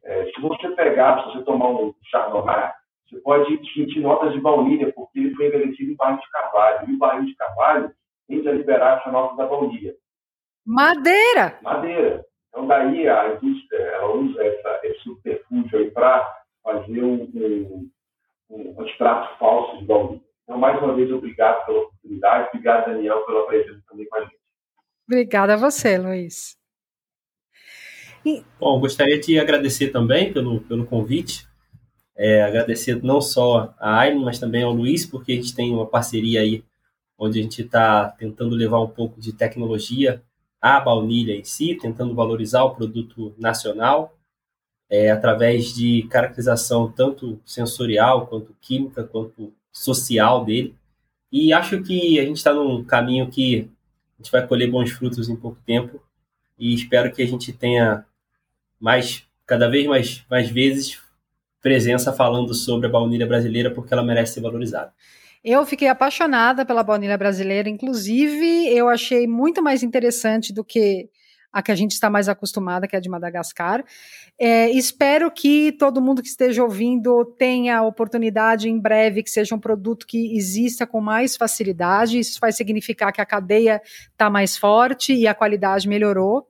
Speaker 2: É, se você pegar, se você tomar um chardonnay, você pode sentir notas de baunilha, porque ele foi envelhecido em barril de carvalho. E o barril de carvalho tende a liberar essa nota da baunilha.
Speaker 1: Madeira!
Speaker 2: Madeira. Então, daí a indústria ela usa essa, esse subterfúgio aí para fazer um, um, um, extrato falso de baunilha. Então, mais uma vez, obrigado pela oportunidade. Obrigado, Daniel, pela presença também com a gente.
Speaker 1: Obrigada a você, Luiz.
Speaker 3: E... Bom, gostaria de agradecer também pelo, pelo convite. É, agradecer não só a Aileen, mas também ao Luiz, porque a gente tem uma parceria aí onde a gente está tentando levar um pouco de tecnologia à baunilha em si, tentando valorizar o produto nacional, é, através de caracterização tanto sensorial, quanto química, quanto social dele. E acho que a gente está num caminho que a gente vai colher bons frutos em pouco tempo e espero que a gente tenha mais, cada vez mais, mais vezes presença falando sobre a baunilha brasileira porque ela merece ser valorizada.
Speaker 1: Eu fiquei apaixonada pela baunilha brasileira, inclusive eu achei muito mais interessante do que a que a gente está mais acostumada, que é a de Madagascar. É, espero que todo mundo que esteja ouvindo tenha a oportunidade em breve que seja um produto que exista com mais facilidade. Isso vai significar que a cadeia está mais forte e a qualidade melhorou,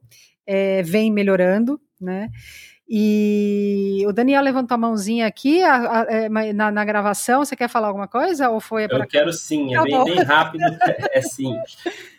Speaker 1: é, vem melhorando, né? E o Daniel levantou a mãozinha aqui a, a, é, na, na, gravação. Você quer falar alguma coisa? Ou foi
Speaker 3: Eu quero sim, é tá bem, bem, rápido. é sim.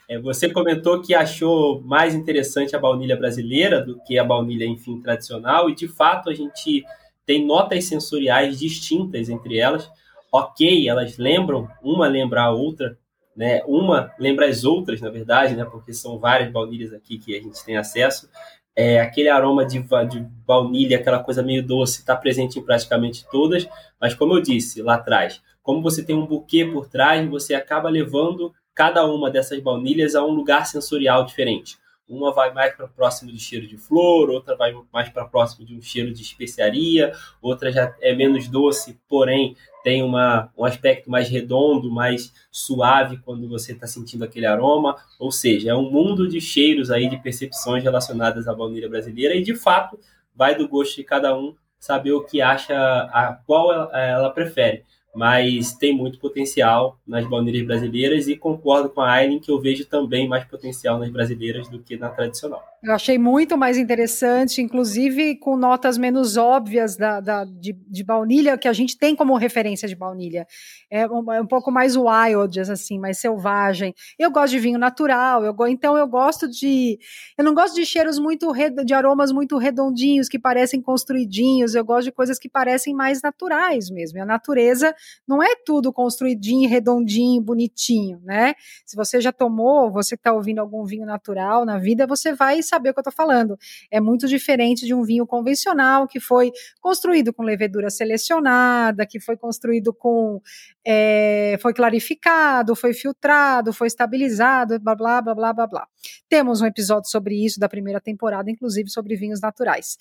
Speaker 3: É, você comentou que achou mais interessante a baunilha brasileira do que a baunilha, enfim, tradicional, e de fato a gente tem notas sensoriais distintas entre elas. Ok, elas lembram, uma lembra a outra, né? Uma lembra as outras, na verdade, né? Porque são várias baunilhas aqui que a gente tem acesso é, aquele aroma de, de baunilha, aquela coisa meio doce, está presente em praticamente todas, mas como eu disse lá atrás, como você tem um buquê por trás, você acaba levando cada uma dessas baunilhas a um lugar sensorial diferente. Uma vai mais para próximo de cheiro de flor, outra vai mais para próximo de um cheiro de especiaria, outra já é menos doce, porém tem uma, um aspecto mais redondo, mais suave quando você está sentindo aquele aroma. Ou seja, é um mundo de cheiros aí, de percepções relacionadas à baunilha brasileira e de fato vai do gosto de cada um saber o que acha, a qual ela, ela prefere mas tem muito potencial nas baunilhas brasileiras e concordo com a Aileen que eu vejo também mais potencial nas brasileiras do que na tradicional.
Speaker 1: Eu achei muito mais interessante, inclusive com notas menos óbvias da, da de, de, baunilha, que a gente tem como referência de baunilha. É um, é um, pouco mais wild, assim, mais selvagem. Eu gosto de vinho natural, eu, então eu gosto de. Eu não gosto de cheiros muito. de aromas muito redondinhos, que parecem construidinhos. Eu gosto de coisas que parecem mais naturais mesmo. A natureza não é tudo construidinho, redondinho, bonitinho, né? Se você já tomou, você está ouvindo algum vinho natural na vida, você vai saber o que eu estou falando. É muito diferente de um vinho convencional que foi construído com levedura selecionada, que foi construído com. É, foi clarificado, foi filtrado, foi estabilizado, blá, blá, blá, blá, blá, blá. Temos um episódio sobre isso da primeira temporada, inclusive sobre vinhos naturais.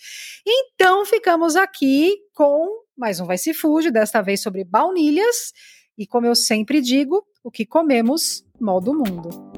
Speaker 1: Então, ficamos aqui com mais um Vai Se Fude, desta vez sobre baunilhas. E como eu sempre digo, o que comemos, modo mundo.